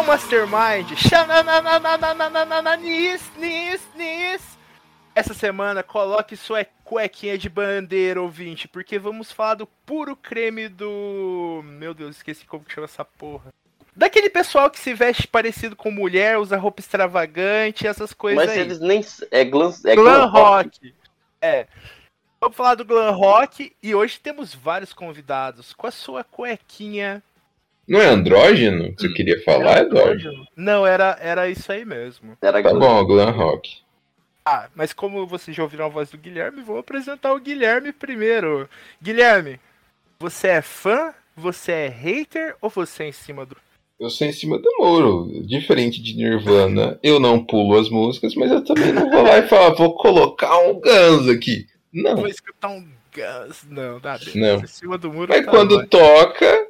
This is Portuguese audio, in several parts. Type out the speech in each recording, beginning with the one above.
o Mastermind. Nis, nis, nis. Essa semana coloque sua cuequinha de bandeira, ouvinte, porque vamos falar do puro creme do. Meu Deus, esqueci como que chama essa porra. Daquele pessoal que se veste parecido com mulher, usa roupa extravagante, essas coisas. Mas aí. eles nem. É glam, é glam, glam rock. rock. É. Vamos falar do glam rock e hoje temos vários convidados com a sua cuequinha não é andrógeno que você queria falar, Eduardo? Não, era, era isso aí mesmo. Era Tá glam. bom, glam rock. Ah, mas como vocês já ouviram a voz do Guilherme, vou apresentar o Guilherme primeiro. Guilherme, você é fã? Você é hater ou você é em cima do. Eu sou em cima do muro. Diferente de Nirvana, eu não pulo as músicas, mas eu também não vou lá e falar, vou colocar um Guns aqui. Não. Vou escutar um Gus. Não, nada. Não. Em cima do muro. Mas tá quando bom. toca,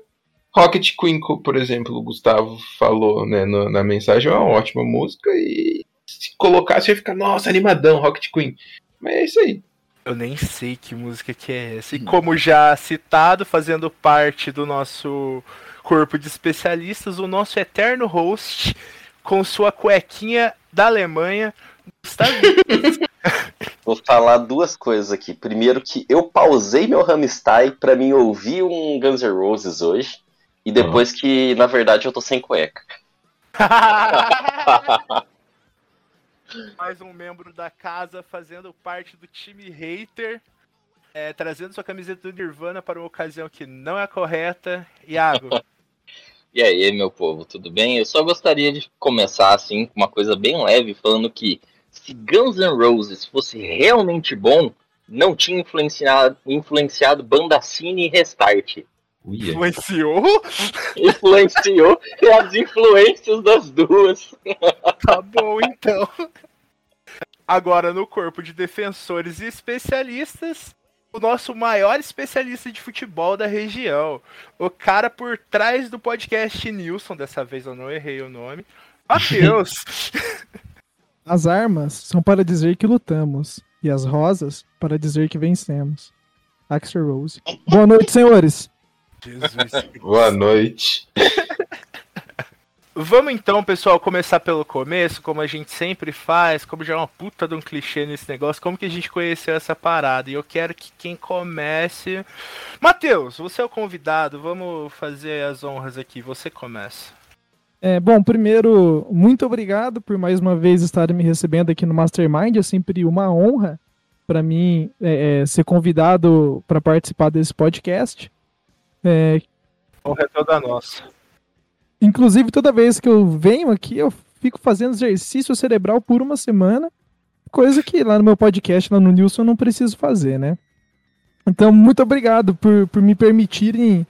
Rocket Queen, por exemplo, o Gustavo falou né, no- na mensagem, é uma ótima música e se colocar, você ia ficar, nossa, animadão, Rocket Queen. Mas é isso aí. Eu nem sei que música que é essa. E como já citado, fazendo parte do nosso corpo de especialistas, o nosso eterno host, com sua cuequinha da Alemanha, Gustavo. Vou falar duas coisas aqui. Primeiro que eu pausei meu Hamstai pra mim ouvir um Guns N' Roses hoje. E depois que, na verdade, eu tô sem cueca. Mais um membro da casa fazendo parte do time hater, é, trazendo sua camiseta do Nirvana para uma ocasião que não é correta. Iago, E aí, meu povo, tudo bem? Eu só gostaria de começar assim com uma coisa bem leve, falando que se Guns N' Roses fosse realmente bom, não tinha influenciado, influenciado Bandacine e Restart. Uia. influenciou? Influenciou as influências das duas. Tá bom, então. Agora, no corpo de defensores e especialistas, o nosso maior especialista de futebol da região. O cara por trás do podcast Nilson, dessa vez eu não errei o nome. Matheus. As armas são para dizer que lutamos, e as rosas para dizer que vencemos. Axel Rose. Boa noite, senhores. Jesus. Boa noite. Vamos então, pessoal, começar pelo começo, como a gente sempre faz, como já é uma puta de um clichê nesse negócio, como que a gente conheceu essa parada. E eu quero que quem comece. Matheus, você é o convidado, vamos fazer as honras aqui, você começa. É, bom, primeiro, muito obrigado por mais uma vez estarem me recebendo aqui no Mastermind. É sempre uma honra para mim é, é, ser convidado para participar desse podcast. É, Honra é toda nossa. Inclusive, toda vez que eu venho aqui, eu fico fazendo exercício cerebral por uma semana, coisa que lá no meu podcast, lá no Nilson, eu não preciso fazer, né? Então, muito obrigado por, por me permitirem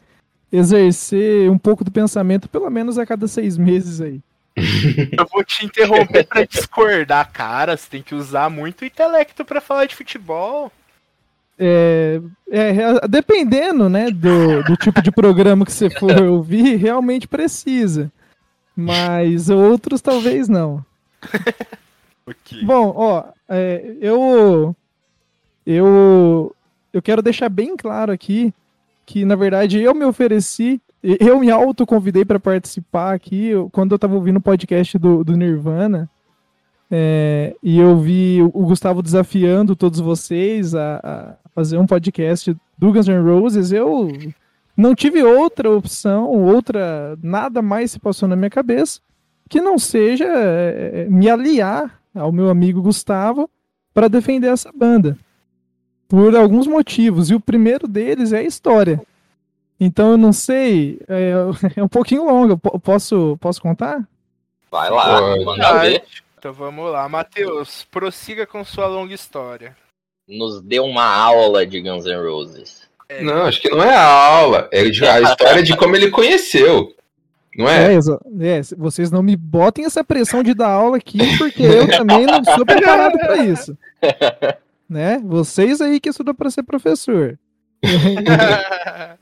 exercer um pouco do pensamento, pelo menos a cada seis meses aí. Eu vou te interromper pra discordar, cara. Você tem que usar muito intelecto pra falar de futebol. É, é, dependendo, né, do, do tipo de programa que você for ouvir, realmente precisa. Mas outros talvez não. Ok. Bom, ó, é, eu, eu, eu quero deixar bem claro aqui que, na verdade, eu me ofereci, eu me autoconvidei para participar aqui quando eu tava ouvindo o podcast do, do Nirvana. É, e eu vi o Gustavo desafiando todos vocês a, a fazer um podcast do Guns N' Roses. Eu não tive outra opção, outra, nada mais se passou na minha cabeça que não seja é, me aliar ao meu amigo Gustavo para defender essa banda. Por alguns motivos. E o primeiro deles é a história. Então eu não sei. É, é um pouquinho longo. Po- Posso, posso contar? Vai lá, Pode. manda ver. Então vamos lá. Matheus, prossiga com sua longa história. Nos deu uma aula de Guns N' Roses. É. Não, acho que não é a aula. É a história de como ele conheceu. Não é? É, é, vocês não me botem essa pressão de dar aula aqui, porque eu também não sou preparado para isso. Né? Vocês aí que estudam para ser professor.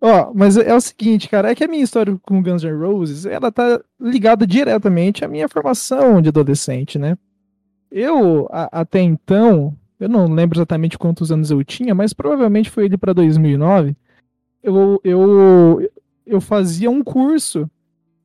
Ó, mas é o seguinte, cara, é que a minha história com Guns N' Roses, ela tá ligada diretamente à minha formação de adolescente, né? Eu, a- até então, eu não lembro exatamente quantos anos eu tinha, mas provavelmente foi ele para 2009, eu, eu, eu fazia um curso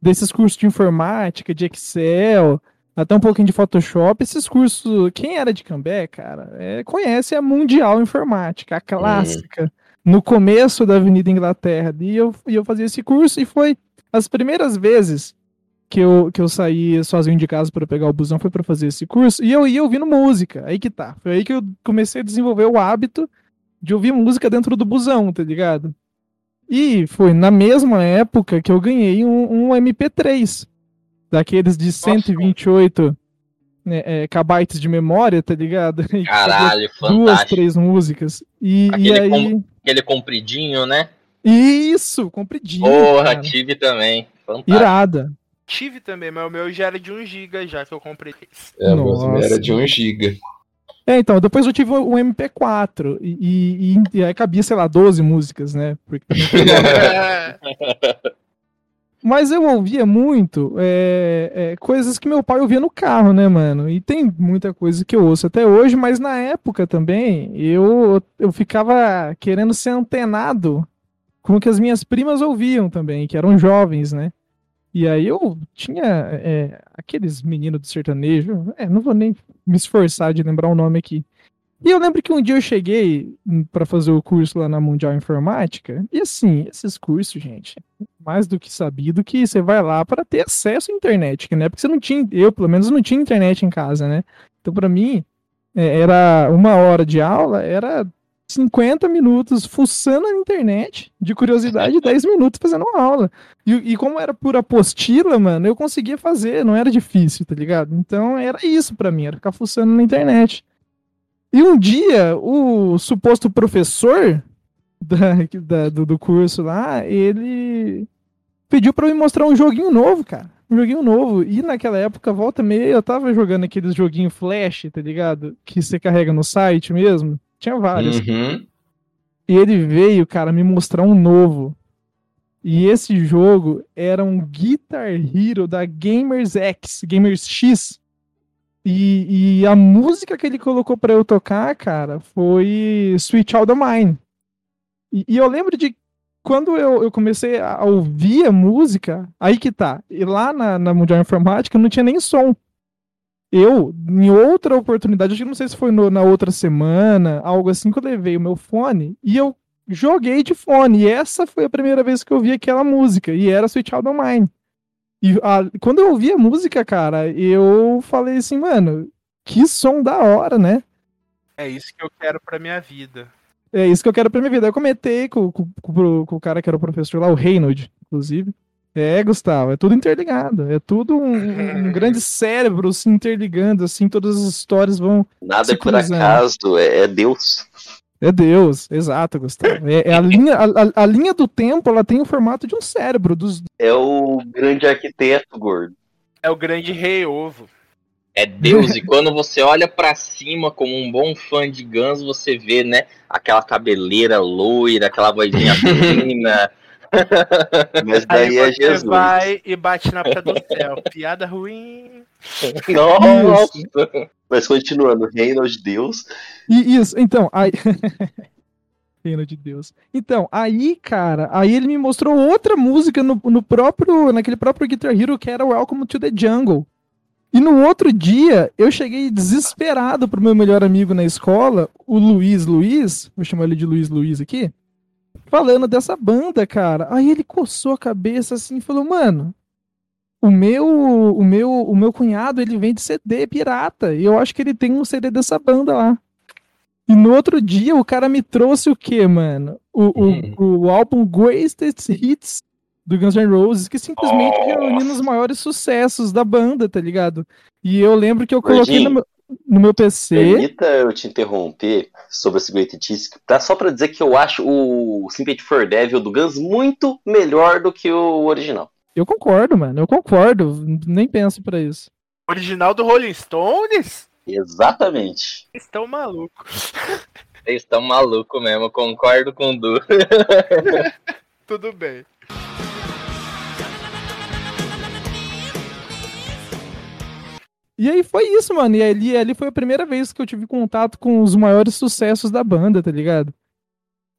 desses cursos de informática, de Excel, até um pouquinho de Photoshop, esses cursos, quem era de Cambé, cara, é, conhece a Mundial Informática, a clássica, no começo da Avenida Inglaterra, e eu, e eu fazia esse curso, e foi as primeiras vezes que eu, que eu saí sozinho de casa para pegar o busão, foi para fazer esse curso, e eu ia ouvindo música, aí que tá, foi aí que eu comecei a desenvolver o hábito de ouvir música dentro do busão, tá ligado? E foi na mesma época que eu ganhei um, um MP3, daqueles de 128 né, é, kbytes de memória, tá ligado? E Caralho, Duas, fantástico. três músicas. E, e aí. Aquele compridinho, né? Isso, compridinho. Porra, cara. tive também. Fantástico. Irada. Tive também, mas o meu já era de 1 GB já que eu comprei. É, o meu Nossa. era de 1 GB. É, então, depois eu tive o MP4 e, e, e- aí cabia, sei lá, 12 músicas, né? Porque Mas eu ouvia muito é, é, coisas que meu pai ouvia no carro, né, mano? E tem muita coisa que eu ouço até hoje, mas na época também eu, eu ficava querendo ser antenado com o que as minhas primas ouviam também, que eram jovens, né? E aí eu tinha é, aqueles meninos do sertanejo, é, não vou nem me esforçar de lembrar o nome aqui. E eu lembro que um dia eu cheguei para fazer o curso lá na Mundial Informática, e assim, esses cursos, gente, mais do que sabido que você vai lá para ter acesso à internet, que na época você não tinha, eu pelo menos não tinha internet em casa, né? Então para mim é, era uma hora de aula, era 50 minutos fuçando na internet, de curiosidade, 10 minutos fazendo uma aula. E, e como era por apostila, mano, eu conseguia fazer, não era difícil, tá ligado? Então era isso pra mim, era ficar fuçando na internet. E um dia, o suposto professor da, da- do, do curso lá, ele pediu pra eu me mostrar um joguinho novo, cara. Um joguinho novo. E naquela época, volta e meia, eu tava jogando aqueles joguinhos flash, tá ligado? Que você carrega no site mesmo. Tinha vários. Uhum. E ele veio, cara, me mostrar um novo. E esse jogo era um Guitar Hero da Gamers X, Gamers X. E, e a música que ele colocou pra eu tocar, cara, foi Switch Out of Mine. E, e eu lembro de quando eu, eu comecei a ouvir a música, aí que tá. E lá na, na Mundial Informática não tinha nem som. Eu, em outra oportunidade, acho que não sei se foi no- na outra semana, algo assim, que eu levei o meu fone e eu joguei de fone. E essa foi a primeira vez que eu ouvi aquela música. E era Switch Out of Mine. E a- quando eu ouvi a música, cara, eu falei assim, mano, que som da hora, né? É isso que eu quero pra minha vida. É isso que eu quero pra minha vida. Eu comentei com, com, com- com o cara que era o professor lá, o Reynolds, inclusive. É, Gustavo, é tudo interligado. É tudo um, um- grande cérebro se interligando, assim, todas as histórias vão. Nada Se é por cruzando. acaso, é, é Deus. É Deus, exato, Gustavo. É, é a, linha, a, a- linha do tempo, ela tem o formato de um cérebro. Dos... É o grande arquiteto, gordo. É o grande rei ovo. É Deus, e quando você olha pra cima como um bom fã de Guns, você vê, né, aquela cabeleira loira, aquela vozinha fina. Mas Aí daí é você Jesus. vai e bate na porta do céu. Piada ruim. Nossa! Mas continuando, reino de Deus. E isso, então, aí. Reino de Deus. Então, aí, cara, aí ele me mostrou outra música no, no próprio, naquele próprio Guitar Hero que era Welcome to the Jungle. E no outro dia, eu cheguei desesperado pro meu melhor amigo na escola, o Luiz Luiz, vou chamar ele de Luiz Luiz aqui, falando dessa banda, cara. Aí ele coçou a cabeça assim e falou, mano, o meu, o meu, o meu cunhado, ele vende CD pirata, e eu acho que ele tem um CD dessa banda lá. E no outro dia, o cara me trouxe o quê, mano? O, o, o álbum Greatest Hits do Guns N' Roses, que simplesmente Nossa. reuniu os maiores sucessos da banda, tá ligado? E eu lembro que eu coloquei no meu, no meu PC. Permita eu te interromper sobre esse Great Hits, tá? Só pra dizer que eu acho o Sympathy for Devil do Guns muito melhor do que o original. Eu concordo, mano. Eu concordo. Nem penso pra isso. Original do Rolling Stones? Exatamente. Estão malucos. Vocês estão malucos mesmo, concordo com o Du. Tudo bem. E aí foi isso, mano. E ali, ali foi a primeira vez que eu tive contato com os maiores sucessos da banda, tá ligado?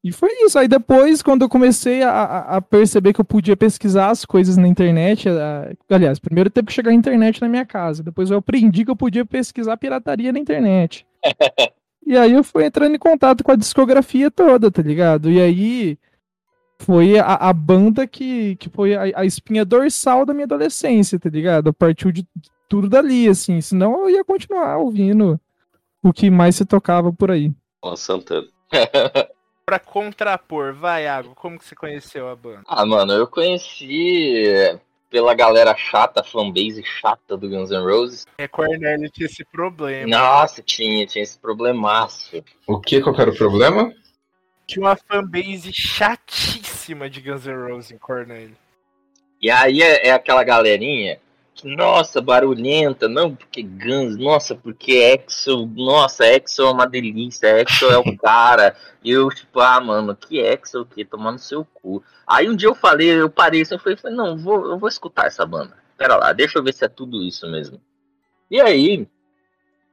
E foi isso. Aí depois, quando eu comecei a, a perceber que eu podia pesquisar as coisas na internet, a, aliás, primeiro teve que chegar a internet na minha casa. Depois eu aprendi que eu podia pesquisar pirataria na internet. e aí eu fui entrando em contato com a discografia toda, tá ligado? E aí foi a, a banda que, que foi a, a espinha dorsal da minha adolescência, tá ligado? Partiu de tudo dali, assim. Senão eu ia continuar ouvindo o que mais se tocava por aí. Ó, Santana. Pra contrapor, vai, Água, como que você conheceu a banda? ah, mano, eu conheci pela galera chata, fanbase chata do Guns N' Roses. É, Cornélio tinha esse problema. Nossa, tinha, tinha esse problemaço. O que? Qual era o problema? Tinha uma fanbase chatíssima de Guns N' Roses em Cornélio. E aí é, é aquela galerinha que, nossa, barulhenta, não porque Guns, nossa, porque Exo, nossa, Exo é uma delícia, Exo é o cara. E eu, tipo, ah, mano, que Exo o quê? Tomando seu cu. Aí um dia eu falei, eu parei assim, eu falei, falei, não, vou, eu vou escutar essa banda. Pera lá, deixa eu ver se é tudo isso mesmo. E aí,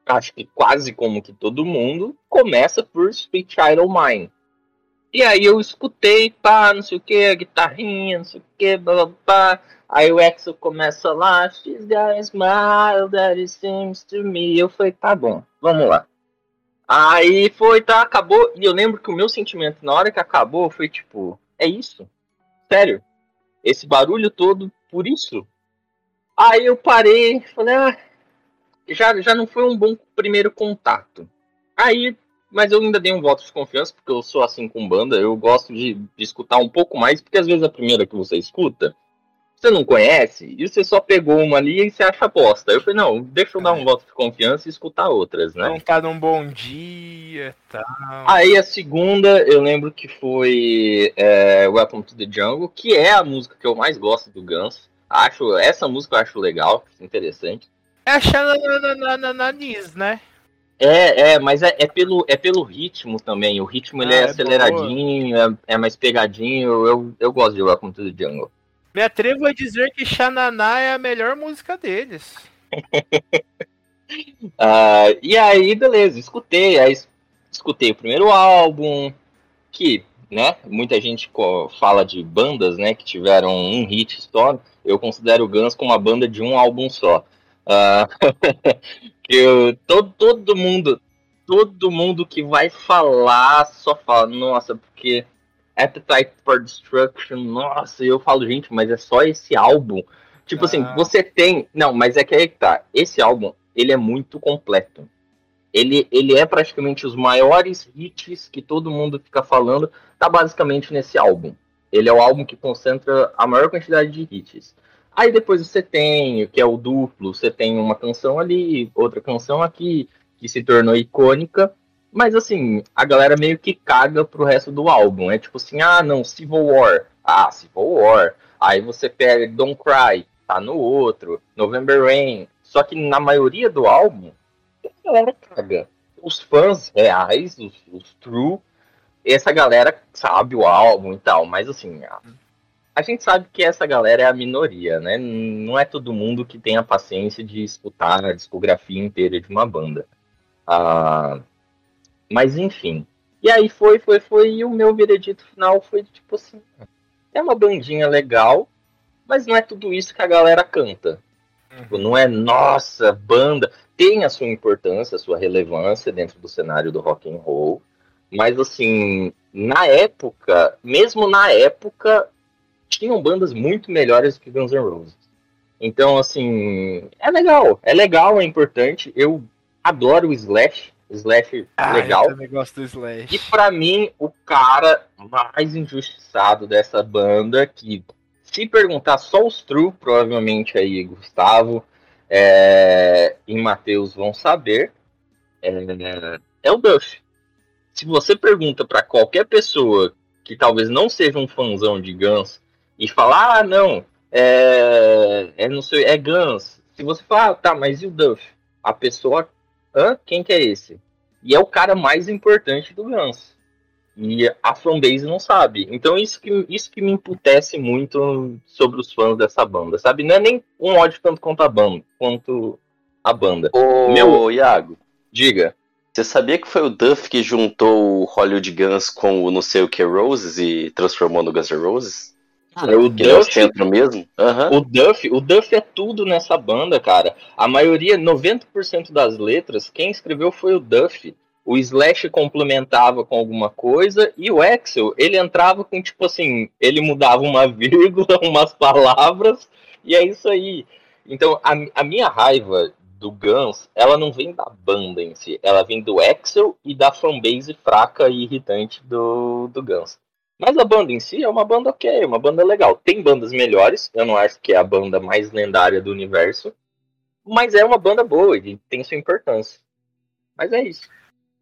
acho que quase como que todo mundo, começa por Sweet Child Mine. E aí eu escutei, pá, não sei o que, a guitarrinha, não sei o que, blá blá blá. Aí o Exo começa lá, She's got a smile that it seems to me. Eu falei, tá bom, vamos lá. Aí foi, tá, acabou. E eu lembro que o meu sentimento na hora que acabou foi tipo, é isso? Sério? Esse barulho todo por isso? Aí eu parei, falei, ah, já, já não foi um bom primeiro contato. Aí, mas eu ainda dei um voto de confiança, porque eu sou assim com banda, eu gosto de, de escutar um pouco mais, porque às vezes a primeira que você escuta, você não conhece, e você só pegou uma ali e você acha bosta. Eu falei, não, deixa eu dar um voto de confiança e escutar outras, né? Não tá num bom dia tal. Aí a segunda, eu lembro que foi é, Welcome to the Jungle, que é a música que eu mais gosto do Guns. Acho, essa música eu acho legal, interessante. É a Xanananis, né? É, é, mas é, é pelo, é pelo ritmo também. O ritmo ele Ah, é, é aceleradinho, é, é mais pegadinho. Eu, eu gosto de Welcome to the Jungle. Me atrevo a dizer que Xananá é a melhor música deles. Ah, e aí, beleza, escutei. Aí es- escutei o primeiro álbum, que, né, muita gente fala de bandas, né, que tiveram um hit só. Eu considero o Guns como uma banda de um álbum só. Ah, que eu, todo, todo mundo, todo mundo que vai falar só fala, nossa, porque Appetite for Destruction, nossa, e eu falo, gente, mas é só esse álbum. Tipo assim, Ah. você tem. Não, mas é que aí que tá. Esse álbum, ele é muito completo. Ele, ele é praticamente os maiores hits que todo mundo fica falando, tá basicamente nesse álbum. Ele é o álbum que concentra a maior quantidade de hits. Aí depois você tem, que é o duplo, você tem uma canção ali, outra canção aqui, que se tornou icônica. Mas assim, a galera meio que caga pro resto do álbum. É tipo assim, ah não, Civil War. Ah, Civil War. Aí você pega Don't Cry, tá no outro, November Rain. Só que na maioria do álbum, a galera caga. Os fãs reais, os, os true, essa galera sabe o álbum e tal, mas assim, a, gente sabe que essa galera é a minoria, né? Não é todo mundo que tem a paciência de escutar a discografia inteira de uma banda. Ah, mas enfim. E aí foi, foi, foi, e o meu veredito final foi tipo assim: é uma bandinha legal, mas não é tudo isso que a galera canta. Tipo, não é nossa banda. Tem a sua importância, a sua relevância dentro do cenário do rock and roll. Mas assim, na época, mesmo na época, tinham bandas muito melhores que Guns N' Roses. Então, assim, é legal, é legal, é importante. Eu adoro o Slash, Slash Ah, legal. eu também gosto do Slash. E pra mim, o cara mais injustiçado dessa banda, que se perguntar só os true, provavelmente aí Gustavo é, e Matheus vão saber, é, é o Duff. Se você pergunta pra qualquer pessoa que talvez não seja um fãzão de Guns e falar, ah, não, é, é não sei, é Guns. Se você falar, ah, tá, mas e o Duff? A pessoa, hã? Quem que é esse? E é o cara mais importante do Guns. E a fanbase não sabe. Então isso que, isso que me emputece muito sobre os fãs dessa banda, sabe? Não é nem um ódio tanto quanto a banda, quanto a banda. Ô, Meu, Iago, diga. Você sabia que foi o Duff que juntou o Hollywood Guns com o não sei o que Roses e transformou no Guns N' Roses? Que é o Duff, centro mesmo? Aham. o Duff, o Duff é tudo nessa banda, cara. A maioria, 90% das letras, quem escreveu foi o Duff. O Slash complementava com alguma coisa e o Axel, ele entrava com tipo assim, ele mudava uma vírgula, umas palavras e é isso aí. Então, a, a minha raiva do Guns, ela não vem da banda em si, ela vem do Axel e da fanbase fraca e irritante do, do Guns. Mas a banda em si é uma banda ok, uma banda legal. Tem bandas melhores, eu não acho que é a banda mais lendária do universo, mas é uma banda boa e tem sua importância. Mas é isso.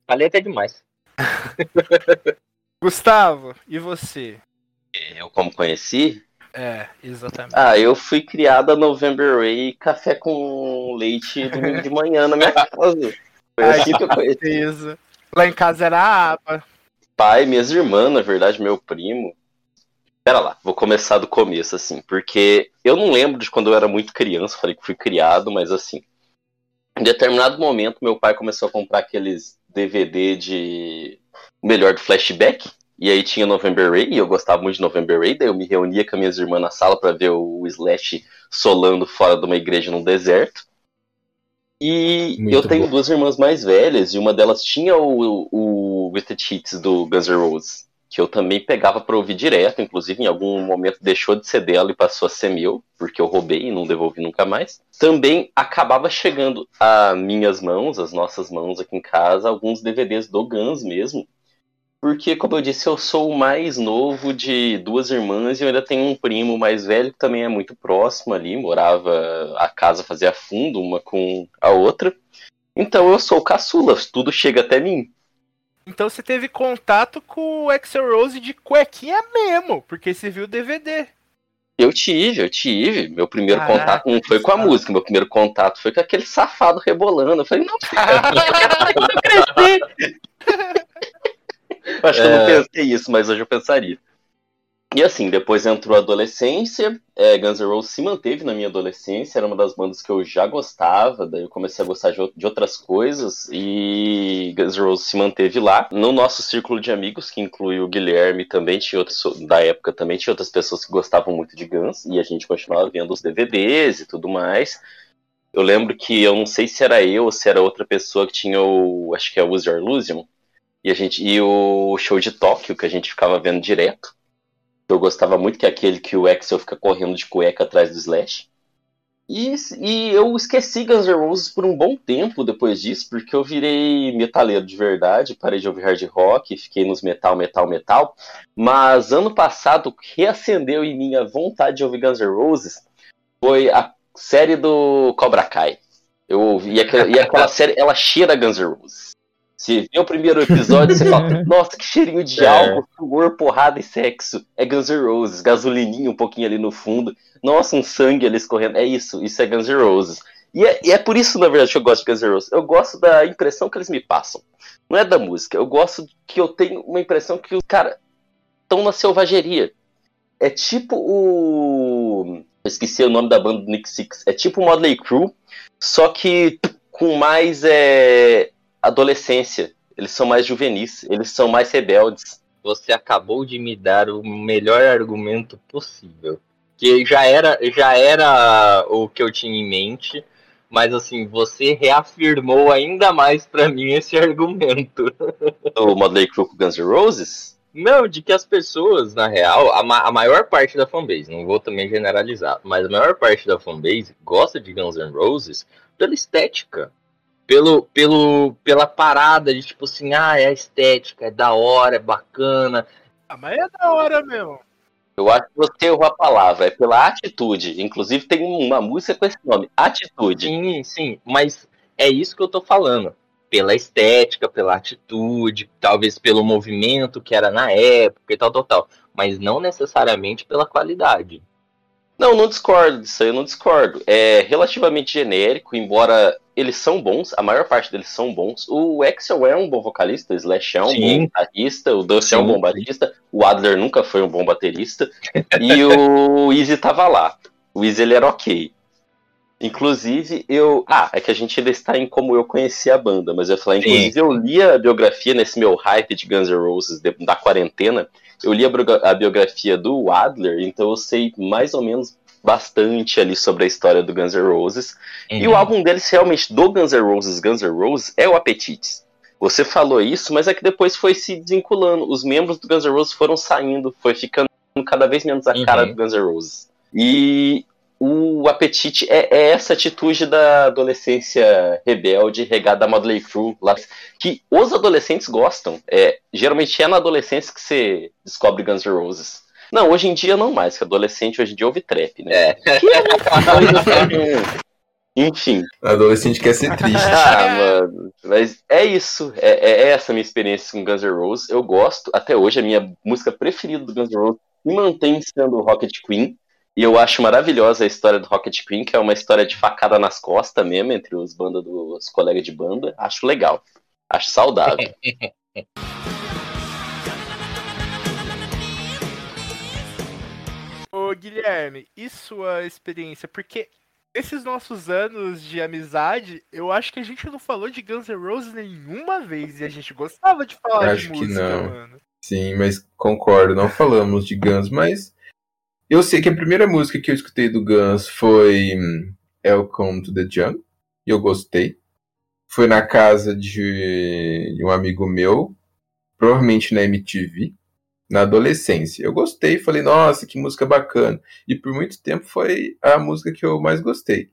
Falei até demais. Gustavo, e você? Eu como conheci? É, exatamente. Ah, eu fui criada November Ray café com leite domingo de manhã na minha casa. Foi assim que eu conheci. Lá em casa era a aba. Pai, minhas irmãs, na verdade, meu primo. Pera lá, vou começar do começo, assim, porque eu não lembro de quando eu era muito criança, falei que fui criado, mas assim. Em determinado momento, meu pai começou a comprar aqueles DVD de melhor do flashback. E aí tinha November Ray, e eu gostava muito de November Ray, daí eu me reunia com as minhas irmãs na sala para ver o Slash solando fora de uma igreja no deserto. E Muito eu tenho duas irmãs mais velhas, e uma delas tinha o, o Greatest Hits do Guns N' Roses, que eu também pegava pra ouvir direto, inclusive em algum momento deixou de ser dela e passou a ser meu, porque eu roubei e não devolvi nunca mais. Também acabava chegando a minhas mãos, as nossas mãos aqui em casa, alguns DVDs do Guns mesmo, porque, como eu disse, eu sou o mais novo de duas irmãs e eu ainda tenho um primo mais velho que também é muito próximo ali, morava, a casa fazia fundo uma com a outra. Então eu sou o caçula, tudo chega até mim. Então você teve contato com o Axel Rose de cuequinha mesmo, porque você viu o DVD. Eu tive, eu tive. Meu primeiro Caraca, contato não foi com a música, meu primeiro contato foi com aquele safado rebolando. Eu falei, não, eu cresci. Eu Acho que eu não É. pensei isso, mas hoje eu pensaria. E assim, depois entrou a adolescência, é, Guns N' Roses se manteve na minha adolescência, era uma das bandas que eu já gostava, daí eu comecei a gostar de, de outras coisas, e Guns N' Roses se manteve lá. No nosso círculo de amigos, que inclui o Guilherme, também tinha outros, da época também tinha outras pessoas que gostavam muito de Guns, e a gente continuava vendo os DVDs e tudo mais. Eu lembro que eu não sei se era eu ou se era outra pessoa que tinha o, acho que é o Use Your Illusion, e, a gente, e o show de Tóquio, que a gente ficava vendo direto. Eu gostava muito, que é aquele que o Axel fica correndo de cueca atrás do Slash. E, e eu esqueci Guns N' Roses por um bom tempo depois disso, porque eu virei metaleiro de verdade, parei de ouvir hard rock, fiquei nos metal, metal, metal. Mas ano passado, o que reacendeu em mim a vontade de ouvir Guns N' Roses foi a série do Cobra Kai. Eu ouvi, e aquela, e aquela série, ela cheira Guns N' Roses. Se vê o primeiro episódio, você fala, nossa, que cheirinho de É. álcool, furor, porrada e sexo. É Guns N' Roses, gasolininho um pouquinho ali no fundo. Nossa, um sangue ali escorrendo. É isso, isso é Guns N' Roses. E é, e é por isso, na verdade, que eu gosto de Guns N' Roses. Eu gosto da impressão que eles me passam. Não é da música. Eu gosto que eu tenho uma impressão que os caras estão na selvageria. É tipo o. Eu esqueci o nome da banda do Nick Six. É tipo o Modley Crew, só que com mais é, adolescência. Eles são mais juvenis, eles são mais rebeldes. Você acabou de me dar o melhor argumento possível. Que já era, já era o que eu tinha em mente, mas assim, você reafirmou ainda mais pra mim esse argumento. O Modley Crew com Guns N' Roses. Não, de que as pessoas, na real, a, ma- a maior parte da fanbase, não vou também generalizar, mas a maior parte da fanbase gosta de Guns N' Roses pela estética. Pelo, pelo, pela parada de tipo assim, ah, é a estética, é da hora, é bacana. Ah, mas é da hora mesmo. Eu acho que você errou a palavra, é pela atitude. Inclusive tem uma música com esse nome, Atitude. Sim, sim, mas é isso que eu tô falando. Pela estética, pela atitude, talvez pelo movimento que era na época e tal, tal, tal. Mas não necessariamente pela qualidade. Não, não discordo disso aí, eu não discordo. É relativamente genérico, embora eles são bons, a maior parte deles são bons. O Axel é um bom vocalista, o Slash é um Sim. bom baterista, o Dusty é um bom baterista, o Adler nunca foi um bom baterista, e o Easy tava lá. O Easy ele era ok. Inclusive, eu. Ah, é que a gente ainda está em como eu conheci a banda, mas eu ia falar, Sim. inclusive, eu li a biografia nesse meu hype de Guns N' Roses da quarentena. Eu li a, biografia do Adler, então eu sei mais ou menos bastante ali sobre a história do Guns N' Roses. E Uhum. o álbum deles, realmente, do Guns N' Roses, Guns N' Roses, é o Appetites. Você falou isso, mas é que depois foi se desvinculando. Os membros do Guns N' Roses foram saindo, foi ficando cada vez menos a cara Uhum. do Guns N' Roses. E o apetite é, é essa atitude da adolescência rebelde regada a Motley Crue, lá, que os adolescentes gostam. É, geralmente é na adolescência que você descobre Guns N' Roses. Não, hoje em dia não mais, que adolescente hoje em dia ouve trap, né? É. Que é uma Enfim. Adolescente quer ser triste. Ah, mano. Mas é isso. É, é essa a minha experiência com Guns N' Roses. Eu gosto. Até hoje, a minha música preferida do Guns N' Roses me mantém sendo Rocket Queen. E eu acho maravilhosa a história do Rocket Queen, que é uma história de facada nas costas mesmo, entre os banda dos colegas de banda. Acho legal. Acho saudável. Ô, Guilherme, e sua experiência? Porque esses nossos anos de amizade, eu acho que a gente não falou de Guns N' Roses nenhuma vez. E a gente gostava de falar Acho de que música, não. mano. Sim, mas concordo, não falamos de Guns, mas eu sei que a primeira música que eu escutei do Guns foi hum, Welcome to the Jungle, e eu gostei. Foi na casa de, de um amigo meu, provavelmente na MTV, na adolescência. Eu gostei, falei, nossa, que música bacana. E por muito tempo foi a música que eu mais gostei.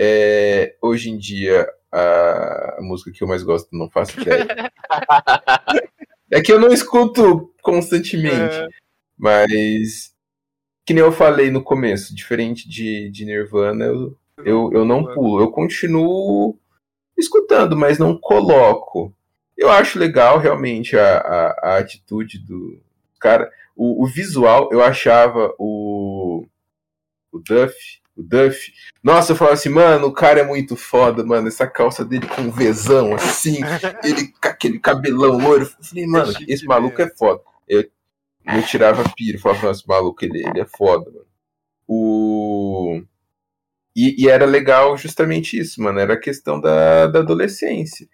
É, hoje em dia, a, a música que eu mais gosto, não faço ideia. É que eu não escuto constantemente. É. Mas, que nem eu falei no começo, diferente de, de Nirvana, eu, eu, eu não pulo. Eu continuo escutando, mas não coloco. Eu acho legal, realmente, a, a, a atitude do cara. O, o visual, eu achava o, o Duff. O Duff. Nossa, eu falava assim, mano, o cara é muito foda, mano. Essa calça dele com Vzão, assim, ele com aquele cabelão loiro. Eu falei, mano, chique esse maluco é foda. Eu, eu tirava piro, falava, nossa, maluco, ele, ele é foda, mano. O... E, e era legal justamente isso, mano. Era a questão da, da adolescência.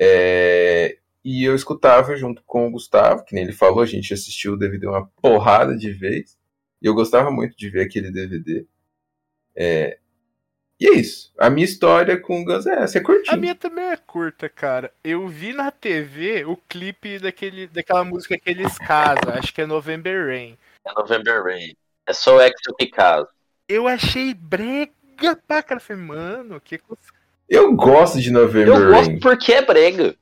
É, E eu escutava junto com o Gustavo, que nem ele falou, a gente assistiu o DVD uma porrada de vez. E eu gostava muito de ver aquele DVD. É, E é isso. A minha história com o Guns é essa, é A curtinha. minha também é curta, cara. Eu vi na TV o clipe daquele, daquela música que eles casam, acho que é November Rain. É November Rain. É só o Exo Picado. Eu achei brega pra cara. Falei, mano, que Eu gosto de November Eu gosto Rain. porque é brega.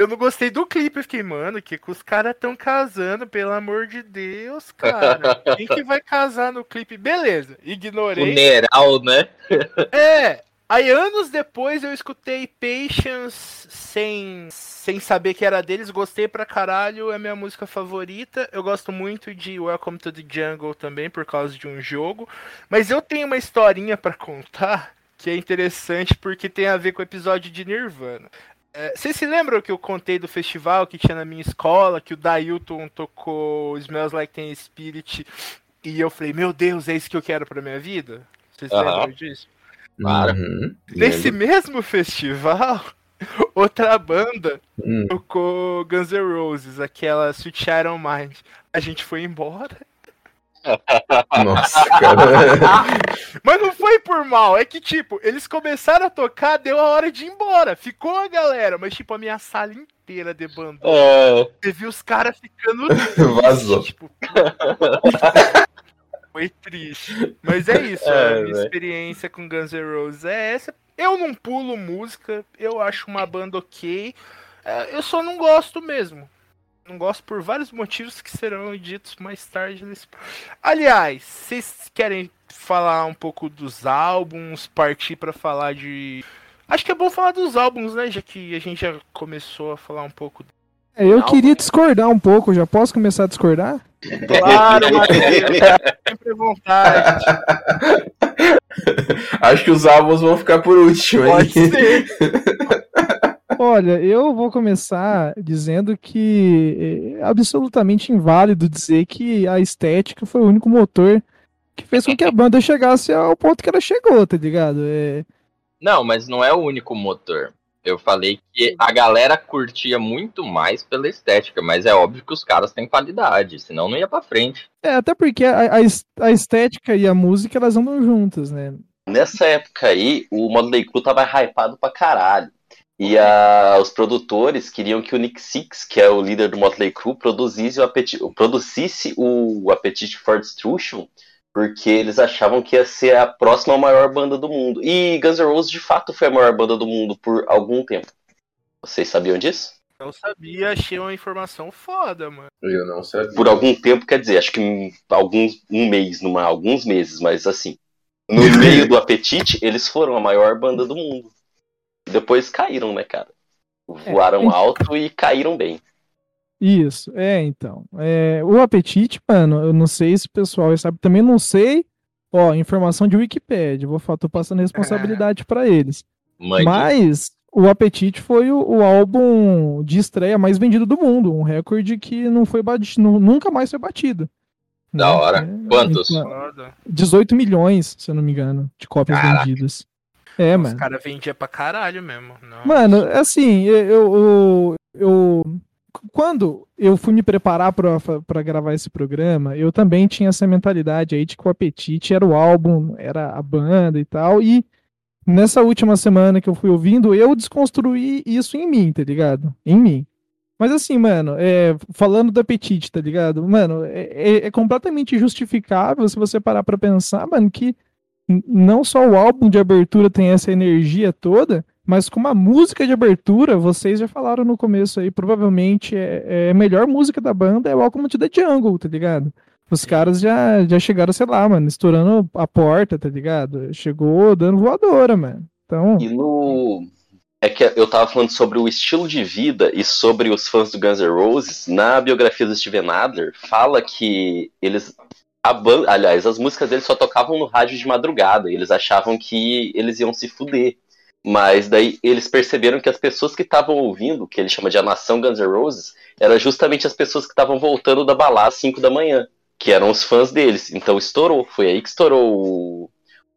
Eu não gostei do clipe, eu fiquei, mano, que que os caras tão casando, pelo amor de Deus, cara. Quem que vai casar no clipe? Beleza, ignorei. Funeral, né? É, aí anos depois eu escutei Patience sem, sem saber que era deles, gostei pra caralho, é minha música favorita. Eu gosto muito de Welcome to the Jungle também, por causa de um jogo. Mas eu tenho uma historinha pra contar que é interessante porque tem a ver com o episódio de Nirvana. É, Vocês se lembram que eu contei do festival que tinha na minha escola, que o Dailton tocou Smells Like Teen Spirit e eu falei, meu Deus, é isso que eu quero pra minha vida? Vocês Aham. lembram disso? Claro. Uhum. Nesse mesmo festival, outra banda Hum. tocou Guns N' Roses, aquela Sweet Iron Mind. A gente foi embora. Nossa, cara. Mas não foi por mal, é que tipo, eles começaram a tocar, deu a hora de ir embora. Ficou a galera, mas tipo, a minha sala inteira debandou. É, Você viu os caras ficando Vazou. Tipo, foi triste. Mas é isso, É, a minha experiência com Guns N' Roses é essa. Eu não pulo música, eu acho uma banda ok. É, Eu só não gosto mesmo. Não gosto por vários motivos que serão ditos mais tarde nesse. Aliás, vocês querem falar um pouco dos álbuns, partir pra falar de. Acho que é bom falar dos álbuns, né? Já que a gente já começou a falar um pouco É, eu Não, queria discordar um pouco, já posso começar a discordar? Claro, Matheus. Sempre à vontade. Acho que os álbuns vão ficar por último, hein? Pode ser. Olha, eu vou começar dizendo que é absolutamente inválido dizer que a estética foi o único motor que fez com que a banda chegasse ao ponto que ela chegou, tá ligado? É, Não, mas não é o único motor. Eu falei que a galera curtia muito mais pela estética, mas é óbvio que os caras têm qualidade, senão não ia pra frente. é, até porque a, a es- a estética e a música elas andam juntas, né? Nessa época aí, o Motley Crue tava hypado pra caralho. E a- os produtores queriam que o Nick Six, que é o líder do Motley Crue, produzisse o, apeti produzisse o Appetite for Destruction, porque eles achavam que ia ser a próxima maior banda do mundo. E Guns N' Roses de fato foi a maior banda do mundo por algum tempo. Vocês sabiam disso? Eu sabia, achei uma informação foda, mano. Eu não sabia. Por algum tempo, quer dizer, acho que um, alguns, um mês, numa, alguns meses, mas assim. No meio do apetite, eles foram a maior banda do mundo. Depois caíram, né, cara? Voaram É. alto e caíram bem. Isso, é, então. É, o apetite, mano, eu não sei se o pessoal sabe, também não sei. Ó, informação de Wikipedia, vou tô passando a responsabilidade pra eles. Mande. Mas o Apetite foi o, o álbum de estreia mais vendido do mundo, um recorde que não foi batido, nunca mais foi batido. Da né? hora. É, Quantos? então, Foda. 18 milhões, se eu não me engano, de cópias Caraca. vendidas. É, Os mano. caras vendiam pra caralho mesmo. Não. Mano, assim, eu, eu, eu- Quando eu fui me preparar pra, pra gravar esse programa, eu também tinha essa mentalidade aí de que o Apetite era o álbum, era a banda e tal. E nessa última semana que eu fui ouvindo, eu desconstruí isso em mim, tá ligado? Em mim. Mas assim, mano, é, falando do apetite, tá ligado? Mano, é, é- é completamente justificável se você parar pra pensar, mano, que não só o álbum de abertura tem essa energia toda, mas como a música de abertura, vocês já falaram no começo aí, provavelmente é, é a melhor música da banda é Welcome to the Jungle, tá ligado? Os caras já, já chegaram, sei lá, mano, estourando a porta, tá ligado? Chegou dando voadora, mano. Então, E no. É que eu tava falando sobre o estilo de vida e sobre os fãs do Guns N' Roses. Na biografia do Steven Adler, fala que eles. A banda, aliás, as músicas deles só tocavam no rádio de madrugada. E eles achavam que eles iam se fuder. Mas daí eles perceberam que as pessoas que estavam ouvindo, que ele chama de a nação Guns N' Roses, eram justamente as pessoas que estavam voltando da balada às 5 da manhã, que eram os fãs deles. Então estourou, foi aí que estourou o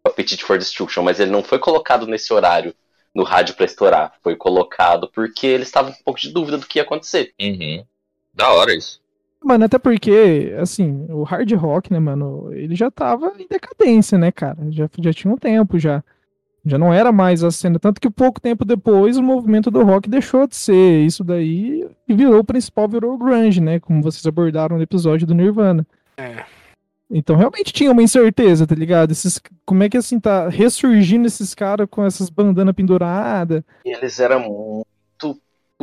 Appetite for Destruction, mas ele não foi colocado nesse horário no rádio pra estourar. Foi colocado porque eles estavam com um pouco de dúvida do que ia acontecer. Uhum. Da hora isso. Mano, até porque, assim, o hard rock, né, mano, ele já tava em decadência, né, cara? Já, já tinha um tempo já. Já não era mais a cena. Tanto que pouco tempo depois o movimento do rock deixou de ser isso daí e virou o principal, virou o grunge, né? Como vocês abordaram no episódio do Nirvana. É. Então realmente tinha uma incerteza, tá ligado? Esses, como é que assim tá ressurgindo esses caras com essas bandanas penduradas? E eles eram muito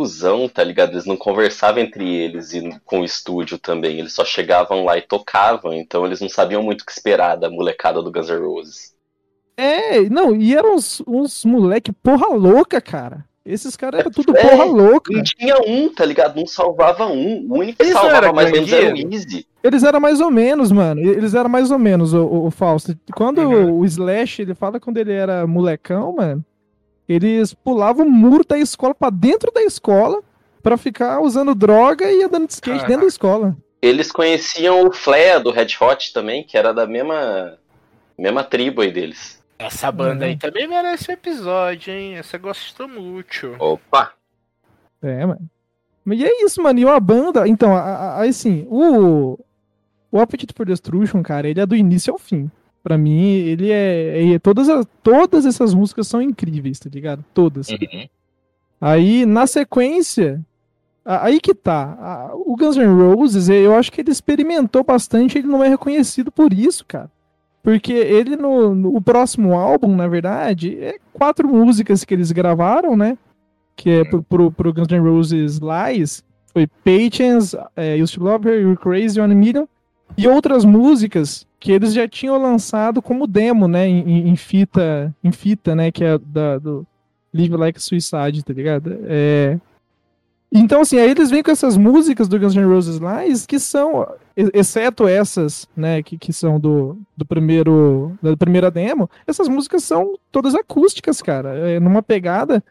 cuzão, tá ligado? Eles não conversavam entre eles e com o estúdio também. Eles só chegavam lá e tocavam, então eles não sabiam muito o que esperar da molecada do Guns N' Roses. É, não, e eram uns, uns moleque porra louca, cara. Esses caras eram tudo É, porra louca. Não tinha um, tá ligado? Não salvava um. O único que Isso salvava era mais ou menos era o? Easy. Eles eram mais ou menos, mano. Eles eram mais ou menos, o, o, o Fausto. Quando Uhum. o Slash, ele fala quando ele era molecão, mano, eles pulavam o muro da escola pra dentro da escola pra ficar usando droga e andando de skate Caraca. dentro da escola. Eles conheciam o Flea do Red Hot também, que era da mesma, mesma tribo aí deles. Essa banda Uhum. aí também merece um episódio, hein? Essa gostou muito. Opa! É, mano. Mas e é isso, mano. E uma banda. Então, a- a- assim, o. O Appetite for Destruction, cara, ele é do início ao fim. Pra mim, ele é. é- todas, as- todas essas músicas são incríveis, tá ligado? Todas. Uhum. Aí, na sequência. Aí que tá. O Guns N' Roses, eu acho que ele experimentou bastante, ele não é reconhecido por isso, cara. Porque ele, no, no o próximo álbum, na verdade, é quatro músicas que eles gravaram, né? Que é pro, pro, pro Guns N' Roses Lies. Foi Patience, é, Used to Love Her, You're Crazy, One Million. E outras músicas que eles já tinham lançado como demo, né? Em, em- fita, em fita, né? Que é da, do Live Like Suicide, tá ligado? É... Então, assim, aí eles vêm com essas músicas do Guns N' Roses lá, que são, exceto essas, né, que, que são do, do primeiro, da primeira demo, essas músicas são todas acústicas, cara, é numa pegada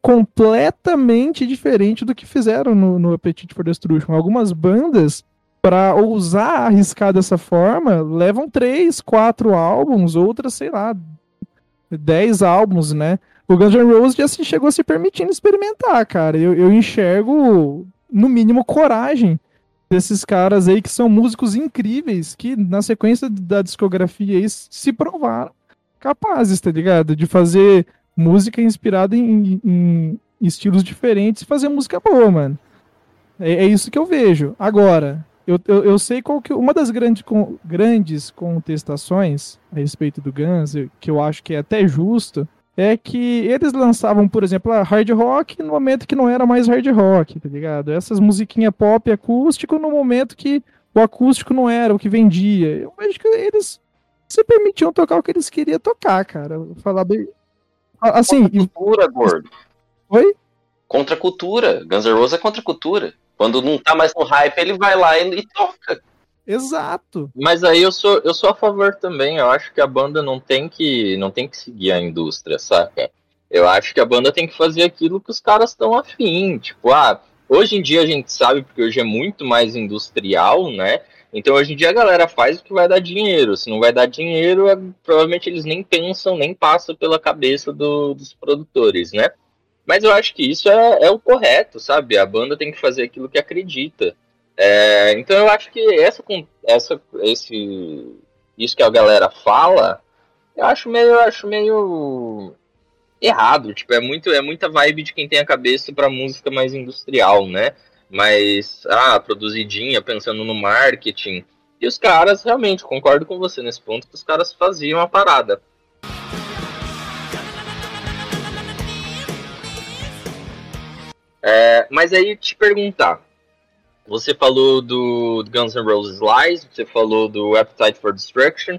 completamente diferente do que fizeram no, no Appetite for Destruction. Algumas bandas, para ousar arriscar dessa forma, levam três, quatro álbuns, outras, sei lá, dez álbuns, né? o Guns N' Roses já se, chegou a se permitindo experimentar, cara. Eu, eu enxergo, no mínimo, coragem desses caras aí que são músicos incríveis, que na sequência da discografia aí se provaram capazes, tá ligado? De fazer música inspirada em, em estilos diferentes e fazer música boa, mano. É, é, isso que eu vejo. Agora, eu, eu, eu sei qual que. Uma das grandes, com, grandes contestações a respeito do Guns, que eu acho que é até justo, é que eles lançavam, por exemplo, a hard rock no momento que não era mais hard rock, tá ligado? Essas musiquinhas pop acústico no momento que o acústico não era o que vendia. Eu vejo que eles se permitiam tocar o que eles queriam tocar, cara. Falar bem. Assim. Contra cultura, gordo. Oi? Contra a cultura. Guns N' Roses é contra a cultura. Quando não tá mais no hype, ele vai lá e, e toca. Exato. Mas aí eu sou, eu sou a favor também. Eu acho que a banda não tem que não tem que seguir a indústria, saca? Eu acho que a banda tem que fazer aquilo que os caras estão afim. Tipo, ah, hoje em dia a gente sabe, porque hoje é muito mais industrial, né? Então hoje em dia a galera faz o que vai dar dinheiro. Se não vai dar dinheiro, é, provavelmente eles nem pensam, nem passam pela cabeça do, dos produtores, né? Mas eu acho que isso é, é o correto, sabe? A banda tem que fazer aquilo que acredita. É, então eu acho que essa, essa, esse, isso que a galera fala, eu acho meio, eu acho meio errado. Tipo, é muito, é muita vibe de quem tem a cabeça para música mais industrial, né? Mas, ah, produzidinha, pensando no marketing. E os caras, realmente, concordo com você nesse ponto, que os caras faziam a parada. É, mas aí te perguntar, você falou do Guns N' Roses Lies, você falou do Appetite for Destruction,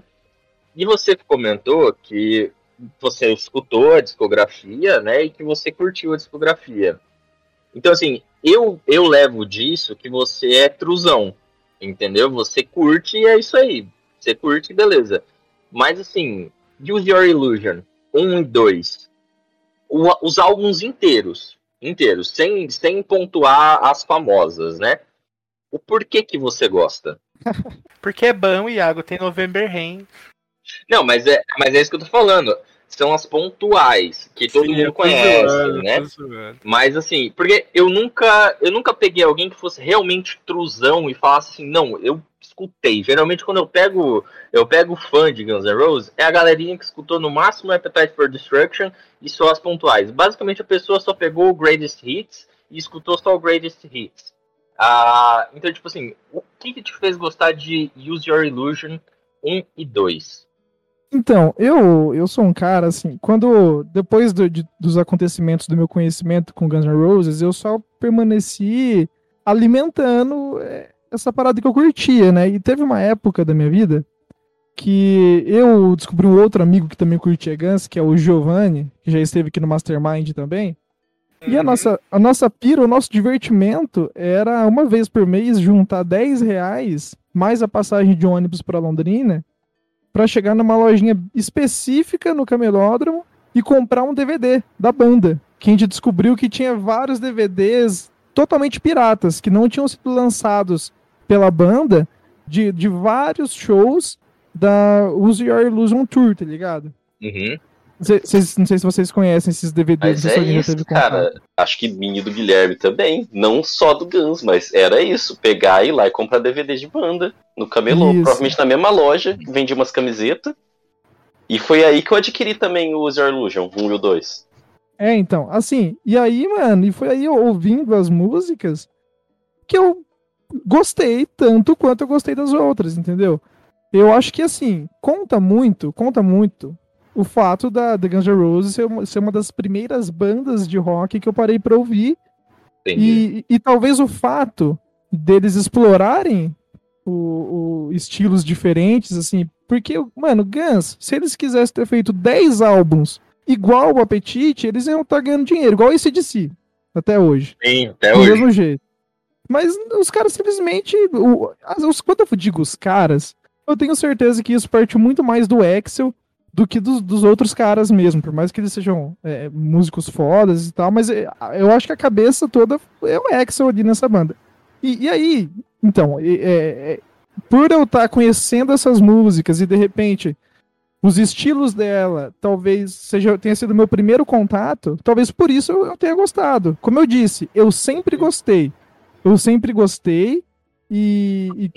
e você comentou que você escutou a discografia, né, e que você curtiu a discografia. Então, assim, eu, eu levo disso que você é truzão, entendeu? Você curte e é isso aí. Você curte, beleza. Mas, assim, Use Your Illusion 1 e 2, os álbuns inteiros, inteiros, sem, sem pontuar as famosas, né? o porquê que você gosta. Porque é bom, Iago, tem November Rain. Não, mas é, mas é isso que eu tô falando. São as pontuais, que todo Sim, mundo conhece, zoando, né? Mas assim, porque eu nunca, eu nunca peguei alguém que fosse realmente trusão e falasse assim, não, eu escutei. Geralmente quando eu pego, eu pego fã de Guns N' Roses, é a galerinha que escutou no máximo Appetite for Destruction e só as pontuais. Basicamente a pessoa só pegou o Greatest Hits e escutou só o Greatest Hits. Ah, então, tipo assim, o que, que te fez gostar de Use Your Illusion 1 e 2? Então, eu, eu sou um cara, assim, quando, depois do, de, dos acontecimentos do meu conhecimento com Guns N' Roses, eu só permaneci alimentando é, essa parada que eu curtia, né? E teve uma época da minha vida que eu descobri um outro amigo que também curtia Guns, que é o Giovanni, que já esteve aqui no Mastermind também. E a nossa, a nossa pira, o nosso divertimento era uma vez por mês juntar 10 reais mais a passagem de ônibus para Londrina para chegar numa lojinha específica no camelódromo e comprar um DVD da banda. Que a gente descobriu que tinha vários DVDs totalmente piratas, que não tinham sido lançados pela banda de, de vários shows da Use Your Illusion Tour, tá ligado? Uhum. Cês, não sei se vocês conhecem esses DVDs. Mas é isso, cara. Acho que minha do Guilherme também. Não só do Guns, mas era isso. Pegar, ir lá e comprar DVD de banda no camelô. Isso. Provavelmente na mesma loja, vendia umas camisetas. E foi aí que eu adquiri também o Your Illusion, 1 e o 2. É, então, assim, e aí, mano, e foi aí ouvindo as músicas que eu gostei tanto quanto eu gostei das outras, entendeu? Eu acho que, assim, conta muito, conta muito o fato da The Guns N' Roses ser uma, ser uma das primeiras bandas de rock que eu parei para ouvir. E, e, talvez o fato deles explorarem o, o, estilos diferentes, assim, porque, mano, Guns, se eles quisessem ter feito 10 álbuns igual o Apetite, eles iam estar tá ganhando dinheiro, igual esse de si. Até hoje. Sim, até do hoje. mesmo jeito. Mas os caras simplesmente. o- as- os- quando eu digo os caras, eu tenho certeza que isso parte muito mais do Axel do que dos, dos outros caras mesmo. Por mais que eles sejam é, músicos fodas e tal, mas é, eu acho que a cabeça toda é o Axel ali nessa banda. E, e aí, então, é- é- por eu estar conhecendo essas músicas e de repente os estilos dela talvez seja tenha sido meu primeiro contato, talvez por isso eu, eu tenha gostado. Como eu disse, eu sempre gostei. Eu sempre gostei e, e,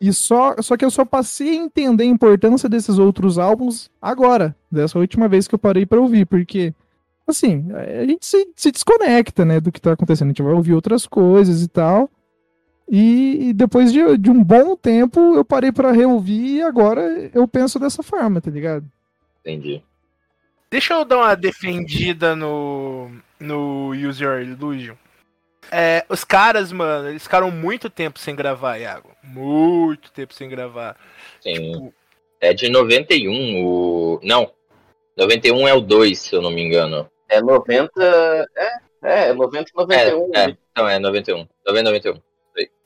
e só, só que eu só passei a entender a importância desses outros álbuns agora, dessa última vez que eu parei pra ouvir, porque assim, a gente se, se desconecta, né, do que tá acontecendo, a gente vai ouvir outras coisas e tal. E, e depois de, de um bom tempo eu parei pra reouvir e agora eu penso dessa forma, tá ligado? Entendi. Deixa eu dar uma defendida no, no Use Your Illusion. É, os caras, mano, eles ficaram muito tempo sem gravar, Iago. Muito tempo sem gravar. Sim. Tipo, É de 91 o. Não. 91 é o 2, se eu não me engano. É 90. É, é 90 e É, 91. é. Não, é 91. 90 91.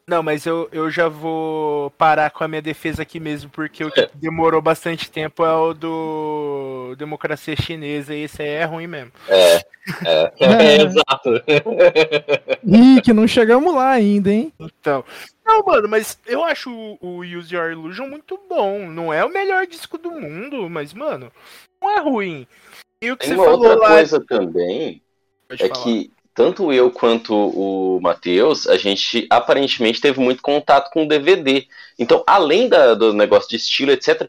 Não, mas eu, eu já vou parar com a minha defesa aqui mesmo, porque o que demorou bastante tempo é o do Democracia Chinesa, e esse aí é ruim mesmo. É. É, É. exato. Ih, que não chegamos lá ainda, hein? Então. Não, mano, mas eu acho o, o Use Your Illusion muito bom. Não é o melhor disco do mundo, mas, mano, não é ruim. E o que Tem você falou outra lá. coisa também, Pode é falar. que tanto eu quanto o Matheus, a gente aparentemente teve muito contato com o DVD. Então, além da- do negócio de estilo, etc.,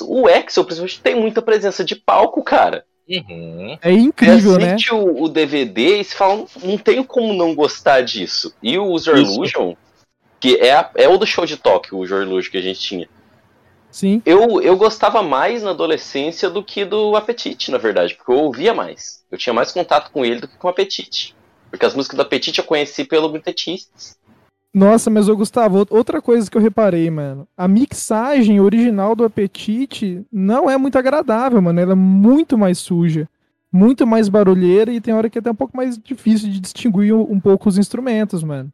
o Axel, principalmente, tem muita presença de palco, cara. Uhum. É incrível, né? assiste o, o DVD e você fala, não tenho como não gostar disso. E o User Isso. Illusion, que é, a- é o do show de Tóquio, o User Illusion que a gente tinha. Sim. Eu, eu gostava mais na adolescência do que do Apetite, na verdade, porque eu ouvia mais. Eu tinha mais contato com ele do que com o Apetite. Porque as músicas do Apetite eu conheci pelo Mutetistas. Nossa, mas ô Gustavo, out- outra coisa que eu reparei, mano. A mixagem original do Apetite não é muito agradável, mano. Ela é muito mais suja, muito mais barulheira e tem hora que é até um pouco mais difícil de distinguir um, um pouco os instrumentos, mano.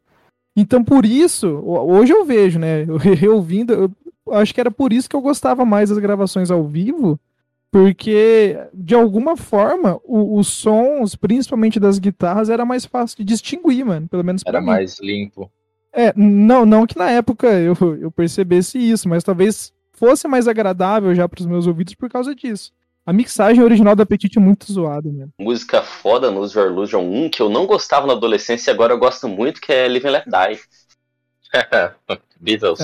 Então, por isso, ho- hoje eu vejo, né? Eu re- reouvindo, eu acho que era por isso que eu gostava mais das gravações ao vivo, porque, de alguma forma, o- os sons, principalmente das guitarras, era mais fácil de distinguir, mano. Pelo menos Era mim. mais limpo. É, não, não que na época eu, eu percebesse isso, mas talvez fosse mais agradável já pros meus ouvidos por causa disso. A mixagem original do Apetite é muito zoada, mesmo. Música foda no User Illusion 1, que eu não gostava na adolescência e agora eu gosto muito, que é Live and Let Die. Beatles.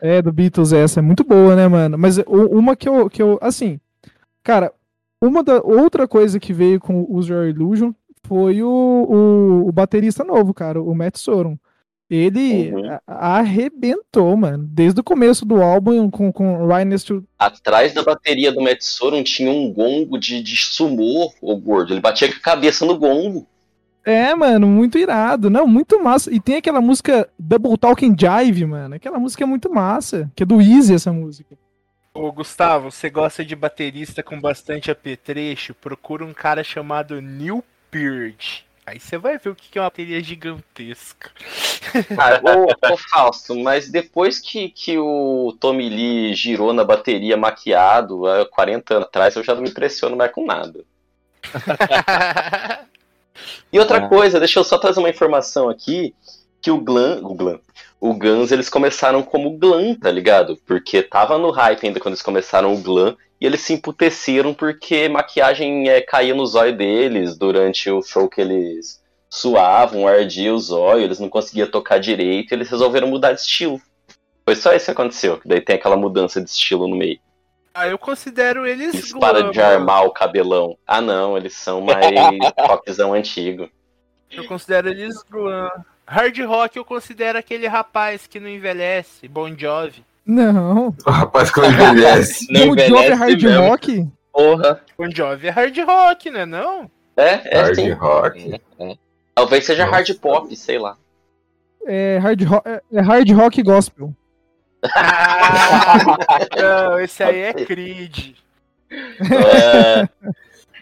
É, do Beatles, essa é muito boa, né, mano? Mas uma que eu, que eu assim, cara, uma da outra coisa que veio com o Your Illusion foi o, o, o baterista novo, cara, o Matt Sorum. Ele Uhum. arrebentou, mano. Desde o começo do álbum com, com Ryan to Atrás da bateria do Matt Sorum tinha um gongo de, de sumô, o gordo. Ele batia com a cabeça no gongo. É, mano, muito irado. Não, muito massa. E tem aquela música Double Talking Jive, mano. Aquela música é muito massa. Que é do Easy essa música. Ô, Gustavo, você gosta de baterista com bastante apetrecho? Procura um cara chamado Neil Peart. Aí você vai ver o que é uma bateria gigantesca. Ah, ô, ô Fausto, mas depois que, que o Tommy Lee girou na bateria maquiado há 40 anos atrás, eu já não me impressiono mais com nada. E outra Ah. coisa, deixa eu só trazer uma informação aqui, que o Glam, o Glam, o Guns, eles começaram como Glam, tá ligado? Porque tava no hype ainda quando eles começaram o Glam, e eles se emputeceram porque maquiagem é, caía no zóio deles durante o show que eles suavam, ardia o zóio, eles não conseguiam tocar direito, e eles resolveram mudar de estilo. Foi só isso que aconteceu, que daí tem aquela mudança de estilo no meio. ah, eu considero eles Eles param de armar o cabelão. Ah não, eles são mais rockzão antigo. Eu considero eles glam. Hard rock eu considero aquele rapaz que não envelhece, Bon Jovi. Não. O rapaz que envelhece. Não o Job é hard mesmo. rock? Porra. Bon Jovi é hard rock, né não? É, é Hard sim. rock. Talvez seja Nossa. hard pop, sei lá. É hard, ro é- é hard rock gospel. Não, esse aí é Creed. É,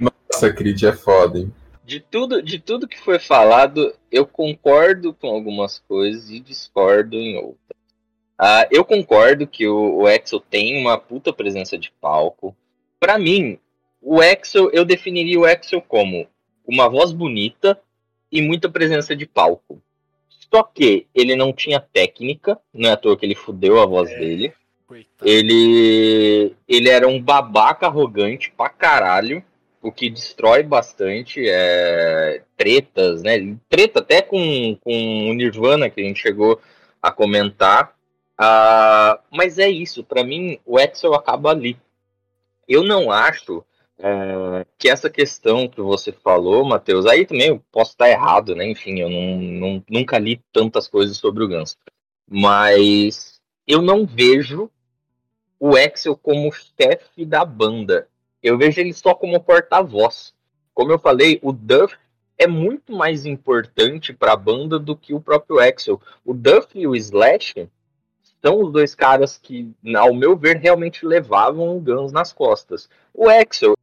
Nossa, Creed é foda, hein? De tudo, de tudo que foi falado, eu concordo com algumas coisas e discordo em outras. Uh, eu concordo que o, o Axel tem uma puta presença de palco. Para mim, o Axel, eu definiria o Axel como uma voz bonita e muita presença de palco. Só que ele não tinha técnica, não é à toa que ele fudeu a voz é, dele. Coitado. Ele, ele era um babaca arrogante pra caralho, o que destrói bastante é, tretas, né? Treta até com, com o Nirvana, que a gente chegou a comentar. Uh, mas é isso, para mim o Excel acaba ali. Eu não acho é, que essa questão que você falou, Matheus, aí também eu posso estar errado, né? Enfim, eu não, não, nunca li tantas coisas sobre o Guns. Mas eu não vejo o Excel como chefe da banda. Eu vejo ele só como porta-voz. Como eu falei, o Duff é muito mais importante para a banda do que o próprio Excel. O Duff e o Slash são os dois caras que, ao meu ver, realmente levavam o Guns nas costas. O Axel,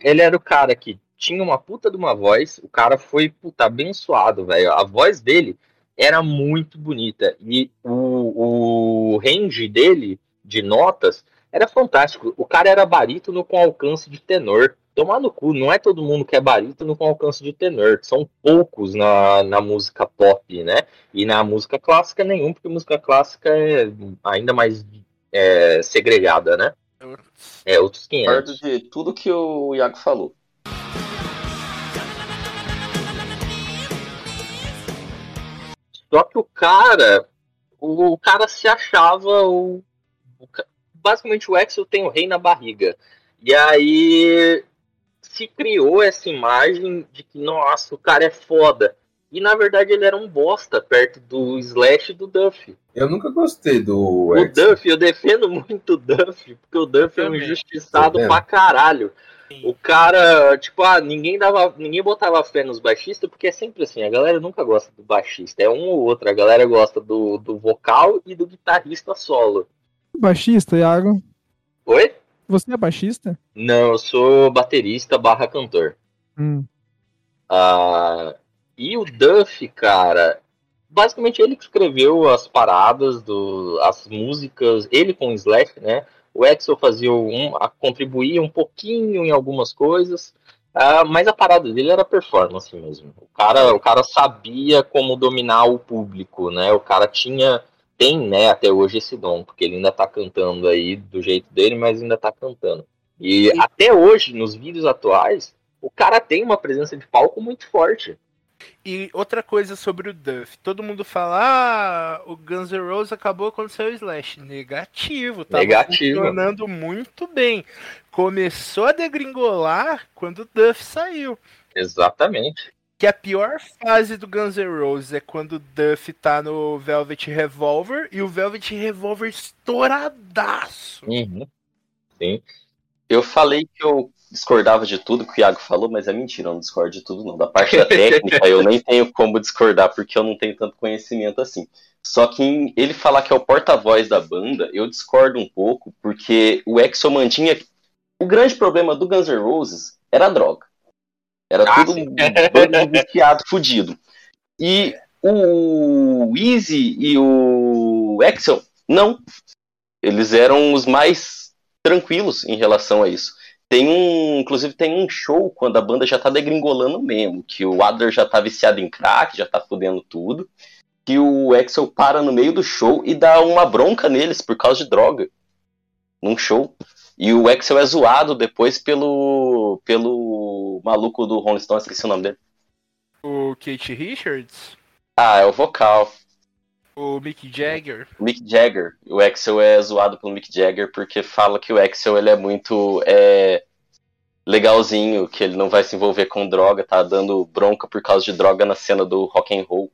ele era o cara que tinha uma puta de uma voz, o cara foi, puta, abençoado, velho. A voz dele era muito bonita. E o, o range dele, de notas, era fantástico. O cara era barítono com alcance de tenor tomar no cu, não é todo mundo que é barítono com alcance de tenor, são poucos na, na música pop, né? E na música clássica nenhum, porque música clássica é ainda mais é, segregada, né? É, outros 500. de tudo que o Iago falou. Só que o cara, o, o cara se achava o, o basicamente o Axel tem o rei na barriga. E aí se criou essa imagem de que, nossa, o cara é foda. E na verdade ele era um bosta perto do Slash e do Duff. Eu nunca gostei do. O Duff, eu defendo muito o Duff, porque o Duff é um injustiçado pra caralho. O cara, tipo, ah, ninguém dava, ninguém botava fé nos baixistas, porque é sempre assim, a galera nunca gosta do baixista, é um ou outro, a galera gosta do, do vocal e do guitarrista solo. Baixista, Iago? Oi? Você é baixista? Não, eu sou baterista barra cantor. Hum. Uh, e o Duff, cara, basicamente ele que escreveu as paradas, do, as músicas, ele com o Slash, né? O Axel fazia um, a, contribuía um pouquinho em algumas coisas, uh, mas a parada dele era performance mesmo. O cara, o cara sabia como dominar o público, né? O cara tinha tem, né, até hoje esse dom, porque ele ainda tá cantando aí do jeito dele, mas ainda tá cantando. E Sim. até hoje, nos vídeos atuais, o cara tem uma presença de palco muito forte. E outra coisa sobre o Duff, todo mundo fala, ah, o Guns N' Roses acabou quando saiu o Slash. Negativo, Negativo. funcionando muito bem. Começou a degringolar quando o Duff saiu. Exatamente que a pior fase do Guns N' Roses é quando o Duff tá no Velvet Revolver e o Velvet Revolver estouradaço. Uhum. Sim. Eu falei que eu discordava de tudo que o Iago falou, mas é mentira, eu não discordo de tudo não. Da parte da técnica eu nem tenho como discordar porque eu não tenho tanto conhecimento assim. Só que ele falar que é o porta-voz da banda, eu discordo um pouco, porque o Exo mantinha. O grande problema do Guns N' Roses era a droga. Era ah, tudo um bando de viciado fudido. E o Easy e o Axel, não. Eles eram os mais tranquilos em relação a isso. Tem um, inclusive tem um show quando a banda já tá degringolando mesmo, que o Adler já tá viciado em crack, já tá fudendo tudo, que o Axel para no meio do show e dá uma bronca neles por causa de droga. Num show. E o Axel é zoado depois pelo pelo maluco do Rolling Stones, esqueci o nome dele. O Kate Richards? Ah, é o vocal. O Mick Jagger. Mick Jagger. O Axel é zoado pelo Mick Jagger porque fala que o Axel ele é muito é, legalzinho, que ele não vai se envolver com droga, tá dando bronca por causa de droga na cena do rock and roll.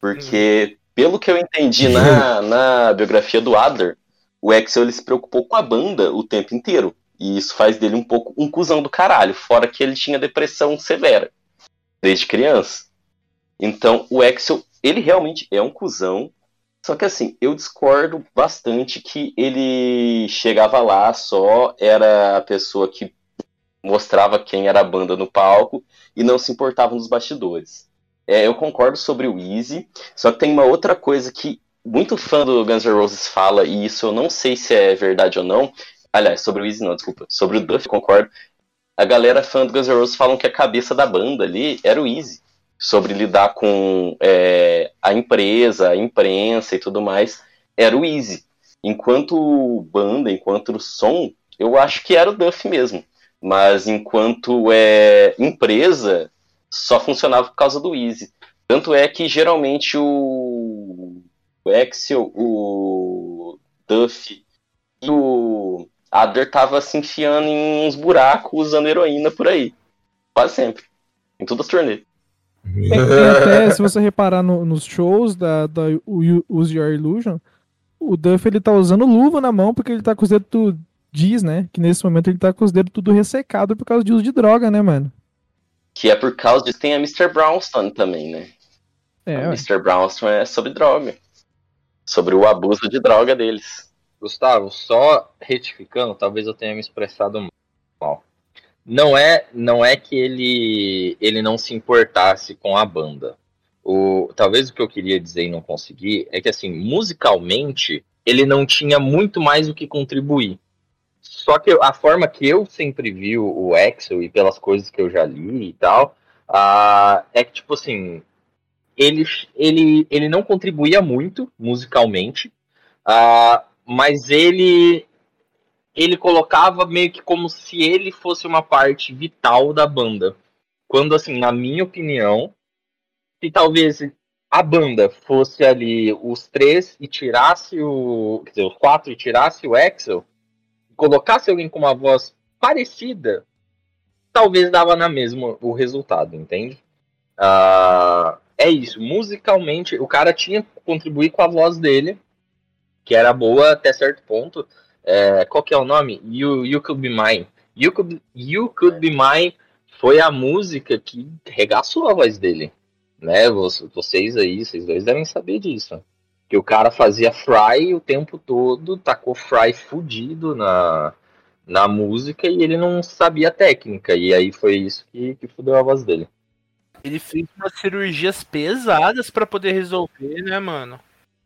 Porque, hum. pelo que eu entendi na, na biografia do Adler, o Axel ele se preocupou com a banda o tempo inteiro. E isso faz dele um pouco um cuzão do caralho, fora que ele tinha depressão severa desde criança. Então, o Axel, ele realmente é um cuzão. Só que assim, eu discordo bastante que ele chegava lá só, era a pessoa que mostrava quem era a banda no palco e não se importava nos bastidores. É, eu concordo sobre o Easy, só que tem uma outra coisa que muito fã do Guns N' Roses fala, e isso eu não sei se é verdade ou não. Aliás, sobre o Easy não, desculpa. Sobre o Duff, concordo. A galera fã do Guns N' Roses falam que a cabeça da banda ali era o Easy. Sobre lidar com é, a empresa, a imprensa e tudo mais, era o Easy. Enquanto banda, enquanto som, eu acho que era o Duff mesmo. Mas enquanto é, empresa, só funcionava por causa do Easy. Tanto é que geralmente o, o Axel, o Duff e o Adler tava se enfiando em uns buracos usando heroína por aí. Quase sempre. Em todas as turnês. É, até, se você reparar no, nos shows da, da Use Your Illusion, o Duff ele tá usando luva na mão porque ele tá com os dedos diz, né? Que nesse momento ele tá com os dedos tudo ressecado por causa de uso de droga, né, mano? Que é por causa disso tem a Mr. Brownstone também, né? É, a Mr. Brownstone é sobre droga. Sobre o abuso de droga deles. Gustavo, só retificando, talvez eu tenha me expressado mal. Não é, não é que ele, ele não se importasse com a banda. O, talvez o que eu queria dizer e não consegui é que, assim, musicalmente, ele não tinha muito mais o que contribuir. Só que a forma que eu sempre vi o Axel e pelas coisas que eu já li e tal, uh, é que, tipo assim, ele, ele, ele não contribuía muito musicalmente, uh, mas ele ele colocava meio que como se ele fosse uma parte vital da banda. Quando, assim, na minha opinião, se talvez a banda fosse ali os três e tirasse o. Quer dizer, os quatro e tirasse o Axel, colocasse alguém com uma voz parecida, talvez dava na mesma o resultado, entende? Uh, é isso. Musicalmente, o cara tinha que contribuir com a voz dele, que era boa até certo ponto. É, qual que é o nome? You, you Could Be Mine. You Could, you Could Be Mine foi a música que regaçou a voz dele. Né? Vocês aí, vocês dois devem saber disso. Que o cara fazia fry o tempo todo, tacou fry fudido na, na música e ele não sabia a técnica. E aí foi isso que, que fudeu a voz dele. Ele fez umas cirurgias pesadas para poder resolver, né, mano?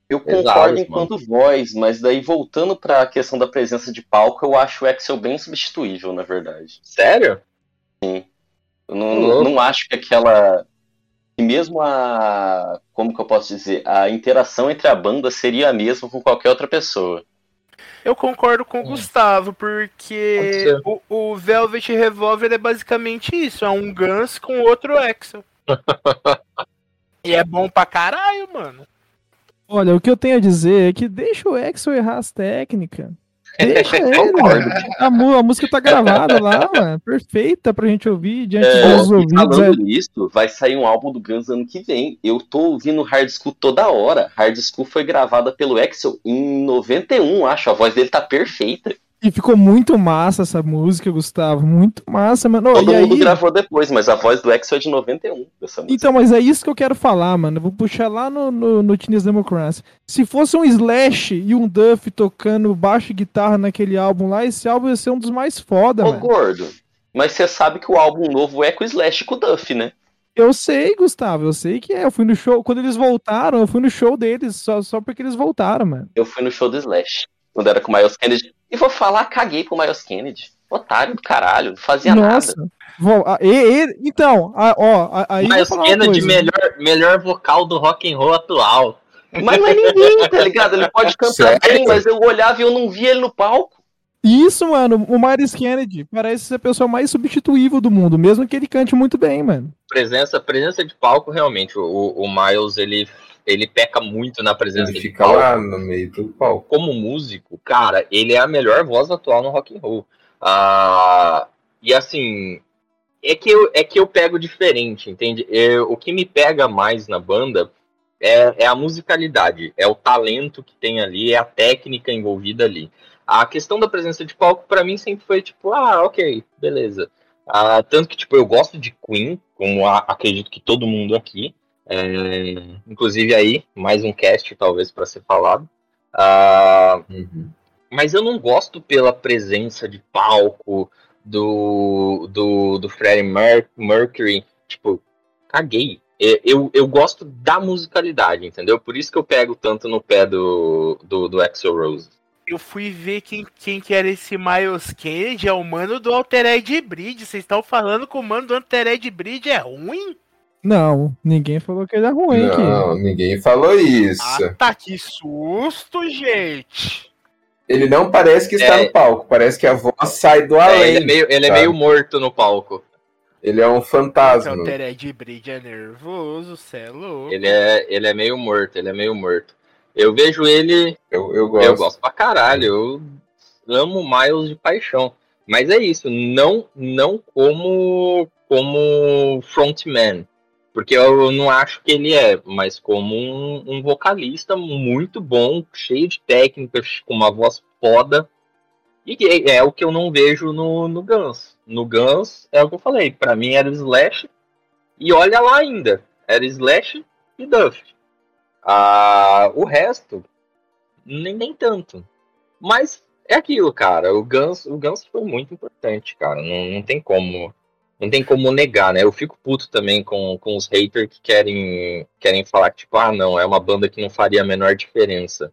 Eu concordo enquanto mano. voz, mas daí voltando para a questão da presença de palco, eu acho o Excel bem substituível, na verdade. Sério? Sim. Eu não, não acho que aquela e mesmo a. Como que eu posso dizer? A interação entre a banda seria a mesma com qualquer outra pessoa. Eu concordo com o hum. Gustavo, porque o, o, Velvet Revolver é basicamente isso: é um Guns com outro Axel. e é bom pra caralho, mano. Olha, o que eu tenho a dizer é que deixa o Axel errar as técnicas. Deixa ele. A, a, música tá gravada lá, mano. Perfeita pra gente ouvir diante é, dos ouvidos. Falando é. nisso, vai sair um álbum do Guns ano que vem. Eu tô ouvindo Hard School toda hora. Hard School foi gravada pelo Axel em 91, acho. A voz dele tá perfeita. E ficou muito massa essa música, Gustavo. Muito massa, mano. Todo e mundo aí... gravou depois, mas a voz do Exo é de 91 dessa música. Então, mas é isso que eu quero falar, mano. Eu vou puxar lá no, no, no Teenage Democracy. Se fosse um Slash e um Duff tocando baixo e guitarra naquele álbum lá, esse álbum ia ser um dos mais foda, Ô, mano. gordo, mas você sabe que o álbum novo é com o Slash e com o Duff, né? Eu sei, Gustavo, eu sei que é. Eu fui no show. Quando eles voltaram, eu fui no show deles, só, só porque eles voltaram, mano. Eu fui no show do Slash, quando era com o Miles Kennedy. E vou falar, caguei pro Miles Kennedy. Otário do caralho, não fazia Nossa. nada. Vou, a, e, e, então, a, ó, aí. Miles Kennedy, melhor, melhor vocal do rock and roll atual. Mas não é ninguém, tá ligado? Ele pode cantar Sério? bem, mas eu olhava e eu não via ele no palco. Isso, mano, o Miles Kennedy parece ser a pessoa mais substituível do mundo, mesmo que ele cante muito bem, mano. Presença, presença de palco, realmente. O, o Miles, ele ele peca muito na presença ele fica palco. lá no meio do palco. Como músico, cara, ele é a melhor voz atual no rock and roll. Ah, e assim, é que eu, é que eu pego diferente, entende? Eu, o que me pega mais na banda é, é a musicalidade, é o talento que tem ali, é a técnica envolvida ali. A questão da presença de palco, para mim, sempre foi tipo, ah, ok, beleza. Ah, tanto que, tipo, eu gosto de Queen, como a, acredito que todo mundo aqui. É, inclusive aí, mais um cast talvez para ser falado. Uh, uhum. Mas eu não gosto pela presença de palco, do, do, do Freddie Mer Mercury, tipo, caguei. Eu, eu gosto da musicalidade, entendeu? Por isso que eu pego tanto no pé do, do, do Axel Rose. Eu fui ver quem, quem que era esse Miles Kennedy, é o mano do Altered Bridge. Vocês estão falando que o mano do Altered Bridge é ruim? Não, ninguém falou que ele é ruim aqui. Não, ninguém falou isso. Ah, tá, que susto, gente. Ele não parece que está É. no palco, parece que a voz sai do É, além. ele é meio, ele é meio morto no palco. Ele é um fantasma. Altered Bridge é nervoso, cê é louco. Ele é, ele é meio morto, ele é meio morto. Eu vejo ele, Eu, eu gosto. eu gosto pra caralho, eu amo o Miles de paixão. Mas é isso, não, não como, como frontman. Porque eu não acho que ele é, mas como um, um vocalista muito bom, cheio de técnicas, com uma voz foda. E que é o que eu não vejo no, no Guns. No Guns, é o que eu falei, pra mim era Slash, e olha lá ainda, era Slash e Duff. Ah, o resto, nem, nem tanto. Mas é aquilo, cara. O Guns, o Guns foi muito importante, cara. Não, não tem como. Não tem como negar, né? Eu fico puto também com, com os haters que querem, querem falar que, tipo, ah, não, é uma banda que não faria a menor diferença.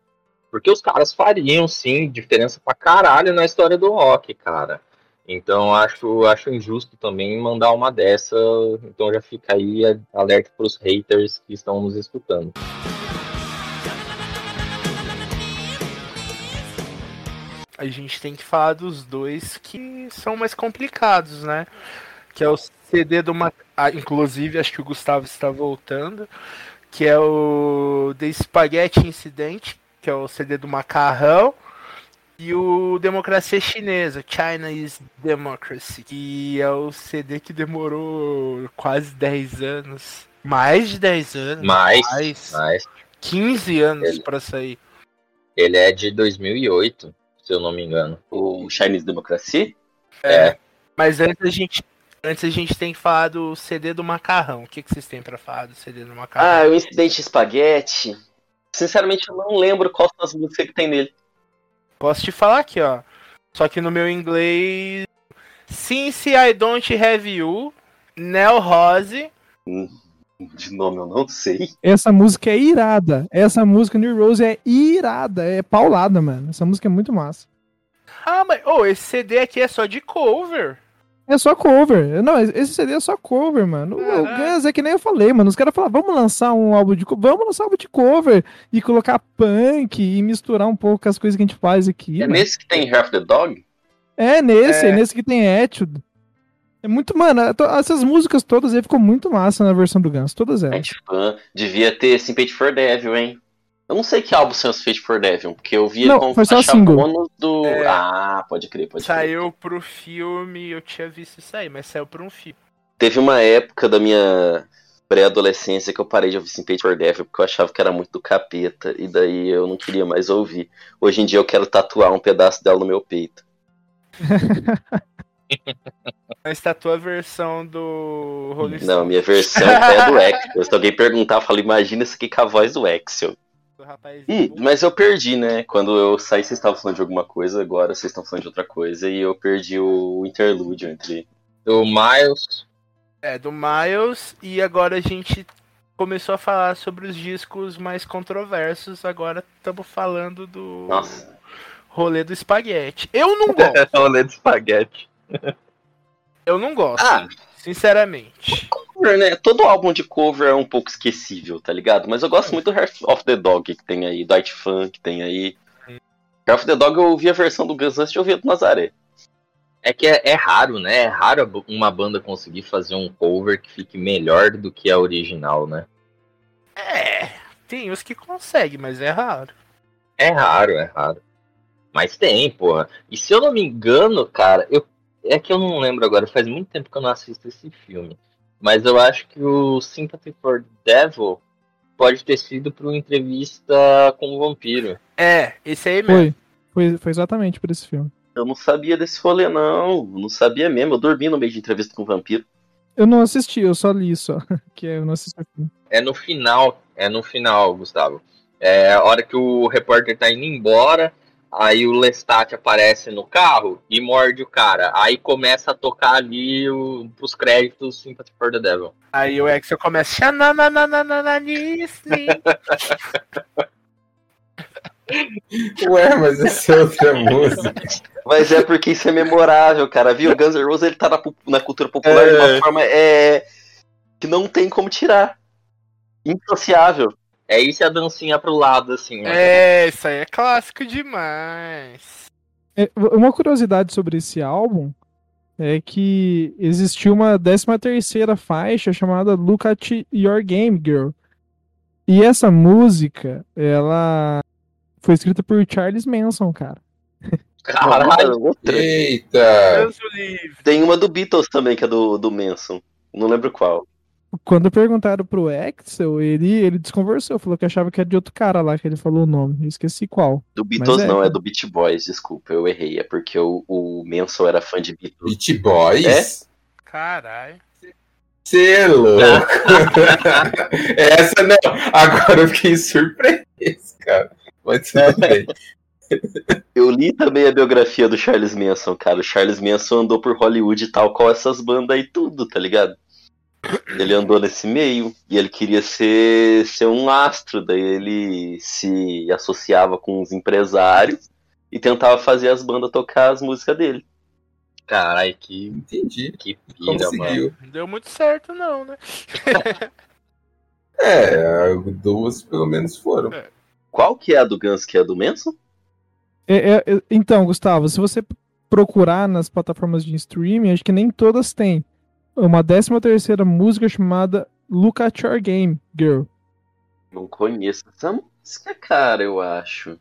Porque os caras fariam, sim, diferença pra caralho na história do rock, cara. Então acho, acho injusto também mandar uma dessa. Então já fica aí alerta pros haters que estão nos escutando. A gente tem que falar dos dois que são mais complicados, né? Que é o CD do Ma... ah, inclusive acho que o Gustavo está voltando, que é o The Spaghetti Incident, que é o CD do Macarrão, e o Democracia Chinesa, Chinese Democracy, que é o CD que demorou quase 10 anos. Mais de 10 anos. Mas, Mais. mas 15 anos pra sair. ele é de 2008, se eu não me engano. O Chinese Democracy? É. Mas antes a gente, antes a gente tem que falar do CD do Macarrão. O que, que vocês têm pra falar do CD do Macarrão? Ah, o Incidente Espaguete. Sinceramente, eu não lembro qual são as músicas que tem nele. Posso te falar aqui, ó. Só que no meu inglês. Since I Don't Have You, Nel Rose. De nome eu não sei. Essa música é irada. Essa música New Rose é irada. É paulada, mano. Essa música é muito massa. Ah, mas. Oh, esse CD aqui é só de cover. É só cover. Não, esse CD é só cover, mano. O-. Guns é que nem eu falei, mano. Os caras falaram, vamos lançar um álbum de cover. Vamos lançar um álbum de cover e colocar punk e misturar um pouco as coisas que a gente faz aqui. É mano. nesse que tem Half the Dog? É nesse, É. é nesse que tem Etude. É muito, mano, to- essas músicas todas aí ficou muito massa na versão do Guns, todas elas. Gente fã. Devia ter Sympathy for Devil, hein? Eu não sei que álbum são os Fate for Devil, porque eu vi Não, ele só faixa single. bônus do. É. Ah, pode crer, pode crer. Saiu pro filme, eu tinha visto isso aí, mas saiu pra um filme. Teve uma época da minha pré-adolescência que eu parei de ouvir Sympathy for Devil porque eu achava que era muito do capeta e daí eu não queria mais ouvir. Hoje em dia eu quero tatuar um pedaço dela no meu peito. Mas tá a tua versão do Rolling Não, minha versão é do Axel. Se alguém perguntar, eu falo, imagina isso aqui com a voz do Axel. Do rapazinho. Hum, mas eu perdi, né? Quando eu saí, vocês estavam falando de alguma coisa, agora vocês estão falando de outra coisa, e eu perdi o interlúdio entre. Do Miles, É, do Miles, e agora a gente começou a falar sobre os discos mais controversos, agora estamos falando do Nossa. rolê do espaguete. Eu não gosto, rolê de espaguete. eu não gosto, Ah, sinceramente. cover, né? Todo álbum de cover é um pouco esquecível, tá ligado? Mas eu gosto muito do Heart of the Dog que tem aí, do Art Fan que tem aí. Heart of the Dog eu ouvi a versão do Guns antes de ouvir a do Nazaré. É que é, é raro, né? É raro uma banda conseguir fazer um cover que fique melhor do que a original, né? É, tem os que conseguem, mas é raro. É raro, é raro. Mas tem, porra. E se eu não me engano, cara, eu é que eu não lembro agora, faz muito tempo que eu não assisto esse filme. Mas eu acho que o Sympathy for Devil pode ter sido para uma entrevista com o vampiro. É, esse aí mesmo. Foi. Foi, foi exatamente por esse filme. Eu não sabia desse rolê, não. Eu não sabia mesmo. Eu dormi no meio de entrevista com o vampiro. Eu não assisti, eu só li só. Que eu não assisti. É no final, é no final, Gustavo. É a hora que o repórter tá indo embora, Aí o Lestat aparece no carro e morde o cara. Aí começa a tocar ali o, os créditos Sympathy for the Devil. Aí o Axel começa. Ué, mas essa é outra música. Mas é porque isso é memorável, cara. Viu? Guns N' Roses ele tá na, na cultura popular de É. uma forma é, que não tem como tirar. Insociável. É isso e a dancinha pro lado, assim. né? É, isso aí é clássico demais. É, uma curiosidade sobre esse álbum é que existiu uma 13 terceira faixa chamada Look at Your Game Girl. E essa música, ela foi escrita por Charles Manson, cara. Caralho. Outra. Eita! Tem uma do Beatles também, que é do, do Manson. Não lembro qual. Quando perguntaram pro Axel, ele, ele desconversou, falou que achava que era de outro cara lá que ele falou o nome. Eu esqueci qual. Do Beatles é, não, é do Beach Boys, desculpa, eu errei. É porque o, o Manson era fã de Beatles. Beat Boys? É? Caralho. Cê é louco! Essa não! Agora eu fiquei surpreso, cara. Mas tudo bem. Eu li também a biografia do Charles Manson, cara. O Charles Manson andou por Hollywood e tal, com essas bandas aí tudo, tá ligado? Ele andou nesse meio e ele queria ser, ser um astro, daí ele se associava com os empresários e tentava fazer as bandas tocar as músicas dele. Caralho, que, Entendi. que pira, mano. Conseguiu. Não deu muito certo, não, né? É, duas pelo menos foram. Qual que é a do Guns que é a do Manson? É, é, é, então, Gustavo, se você procurar nas plataformas de streaming, acho que nem todas têm. Uma 13 terceira música chamada Look at Your Game Girl. Não conheço essa música, cara, eu acho.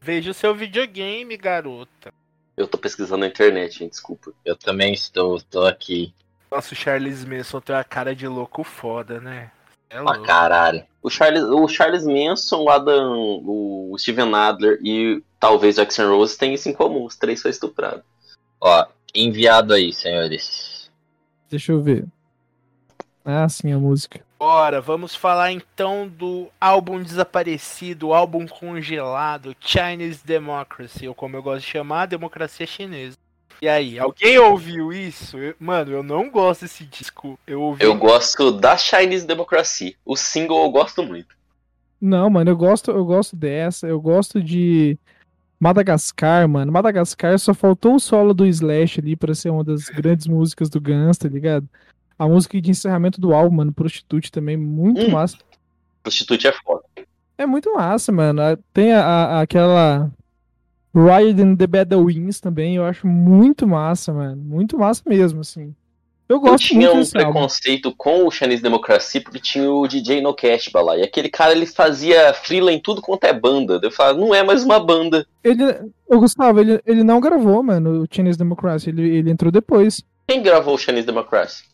Veja o seu videogame, garota. Eu tô pesquisando na internet, gente, desculpa. Eu também estou, estou aqui. Nossa, o Charles Manson tem uma cara de louco foda, né? É Pra louco. caralho. O Charles, o Charles Manson, o Adam, o Steven Adler e talvez o Axel Rose têm isso em comum. Os três foram estuprados. Ó, enviado aí, senhores. Deixa eu ver. Ah, sim, a música. Bora, vamos falar então do álbum desaparecido, o álbum congelado, Chinese Democracy, ou como eu gosto de chamar, Democracia Chinesa. E aí, alguém ouviu isso? Eu- mano, eu não gosto desse disco. Eu ouvi. Eu gosto da Chinese Democracy. O single eu gosto muito. Não, mano, eu gosto, eu gosto dessa, eu gosto de Madagascar, mano. Madagascar só faltou o solo do Slash ali pra ser uma das grandes músicas do Guns, tá ligado? A música de encerramento do álbum, mano, Prostitute também, muito Hum. massa. Prostitute é foda. É muito massa, mano. Tem a, a- aquela and the Bedouins também, eu acho muito massa, mano. Muito massa mesmo, assim. Eu Eu gosto tinha muito um desse álbum. preconceito com o Chinese Democracy porque tinha o DJ No Cash lá. E aquele cara ele fazia freela em tudo quanto é banda. Eu falava, não é mais uma banda. Ele, o Gustavo, ele, ele não gravou, mano, o Chinese Democracy, ele, ele entrou depois. Quem gravou o Chinese Democracy?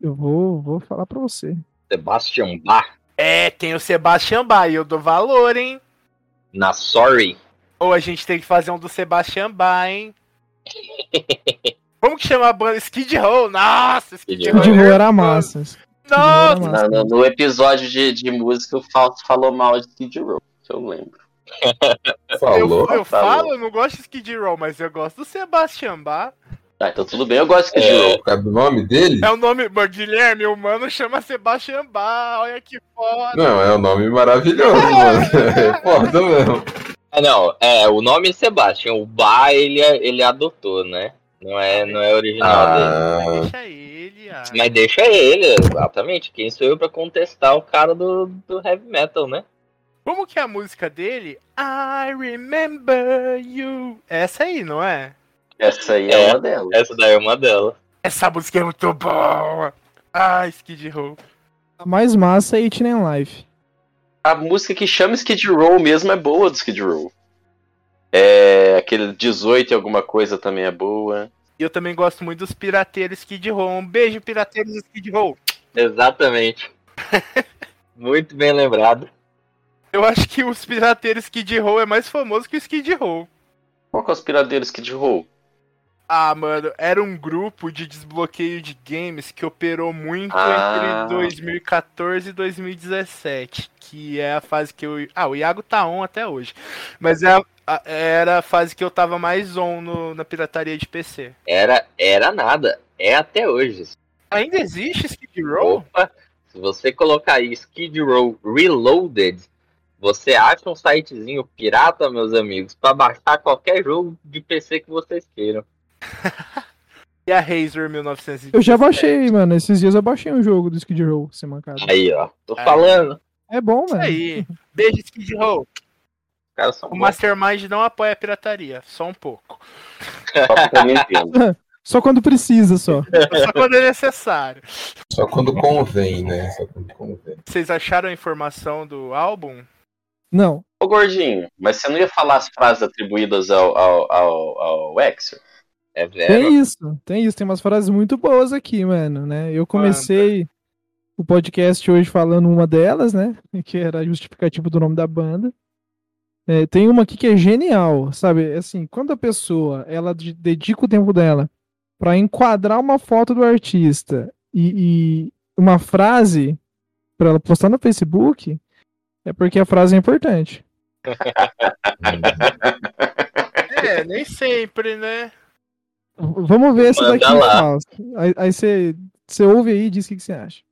Eu vou, vou falar pra você. Sebastian Bach É, tem o Sebastian Bach, e eu dou valor, hein? na Sorry. Ou a gente tem que fazer um do Sebastian Bach, hein? Como que chama a banda? Skid Row? Nossa, Skid Skid Row. Skid Row é era nervoso. massa. Skid Row era Nossa, massa. Na- no, no episódio de, de música, o Fausto falou mal de Skid Row. Que eu lembro. Falou. eu, eu Falou. falo, eu não gosto de Skid Row, mas eu gosto do Sebastian Bach. Ah, então tudo bem, eu gosto de Skid É. Row. Sabe o nome dele? É o nome, Guilherme, o mano chama Sebastian Bach, olha que foda. Não, é um nome maravilhoso, mano. É foda mesmo. Ah, não, é, o nome é Sebastian. O Bach ele, ele adotou, né? Não é, não é original dele. Ah, Deixa ele, ah. Mas deixa ele, exatamente. Quem sou eu pra contestar o cara do, do heavy metal, né? Como que é a música dele? I remember you. Essa aí, não é? Essa aí é, É. uma delas. Essa daí é uma delas. Essa música é muito boa. Ah, Skid Row. A mais massa é It Life. A música que chama Skid Row mesmo é boa do Skid Row. É, aquele 18 e alguma coisa também é boa. E eu também gosto muito dos pirateiros Skid Row. Um beijo, pirateiros Skid Row. Exatamente. Muito bem lembrado. Eu acho que os pirateiros Skid Row é mais famoso que o Skid Row. Qual que é os piradeiros Skid Row? Ah, mano, era um grupo de desbloqueio de games que operou muito Ah. entre 2014 e 2017. Que é a fase que eu. Ah, o Iago tá on até hoje. Mas é a- era a fase que eu tava mais on no- na pirataria de PC. Era, era nada. É até hoje. Ainda existe Skid Row? Opa, se você colocar aí Skid Row Reloaded, você acha um sitezinho pirata, meus amigos, pra baixar qualquer jogo de PC que vocês queiram. E a Razor 1917? Eu já baixei, mano. Esses dias eu baixei um jogo do Skid Row, sem mancada. Aí, ó. Tô Aí. falando. É bom, Isso mano. aí. Beijo, Skid Row. São O bons. Mastermind não apoia a pirataria, só um pouco. Só quando precisa, só. Só quando é necessário. Só quando convém, né? Só quando convém. Vocês acharam a informação do álbum? Não. Ô, Gordinho, mas você não ia falar as frases atribuídas ao, ao, ao, ao Exo? É Tem isso, tem isso. Tem umas frases muito boas aqui, mano, né? Eu comecei o podcast hoje falando uma delas, né? Que era a justificativa do nome da banda. É, tem uma aqui que é genial, sabe? Assim, quando a pessoa ela de- dedica o tempo dela pra enquadrar uma foto do artista e, e uma frase pra ela postar no Facebook, é porque a frase é importante. É, nem sempre, né? Vamos ver essa daqui, lá. Fausto. Aí- Aí você você ouve aí e diz o que que você acha.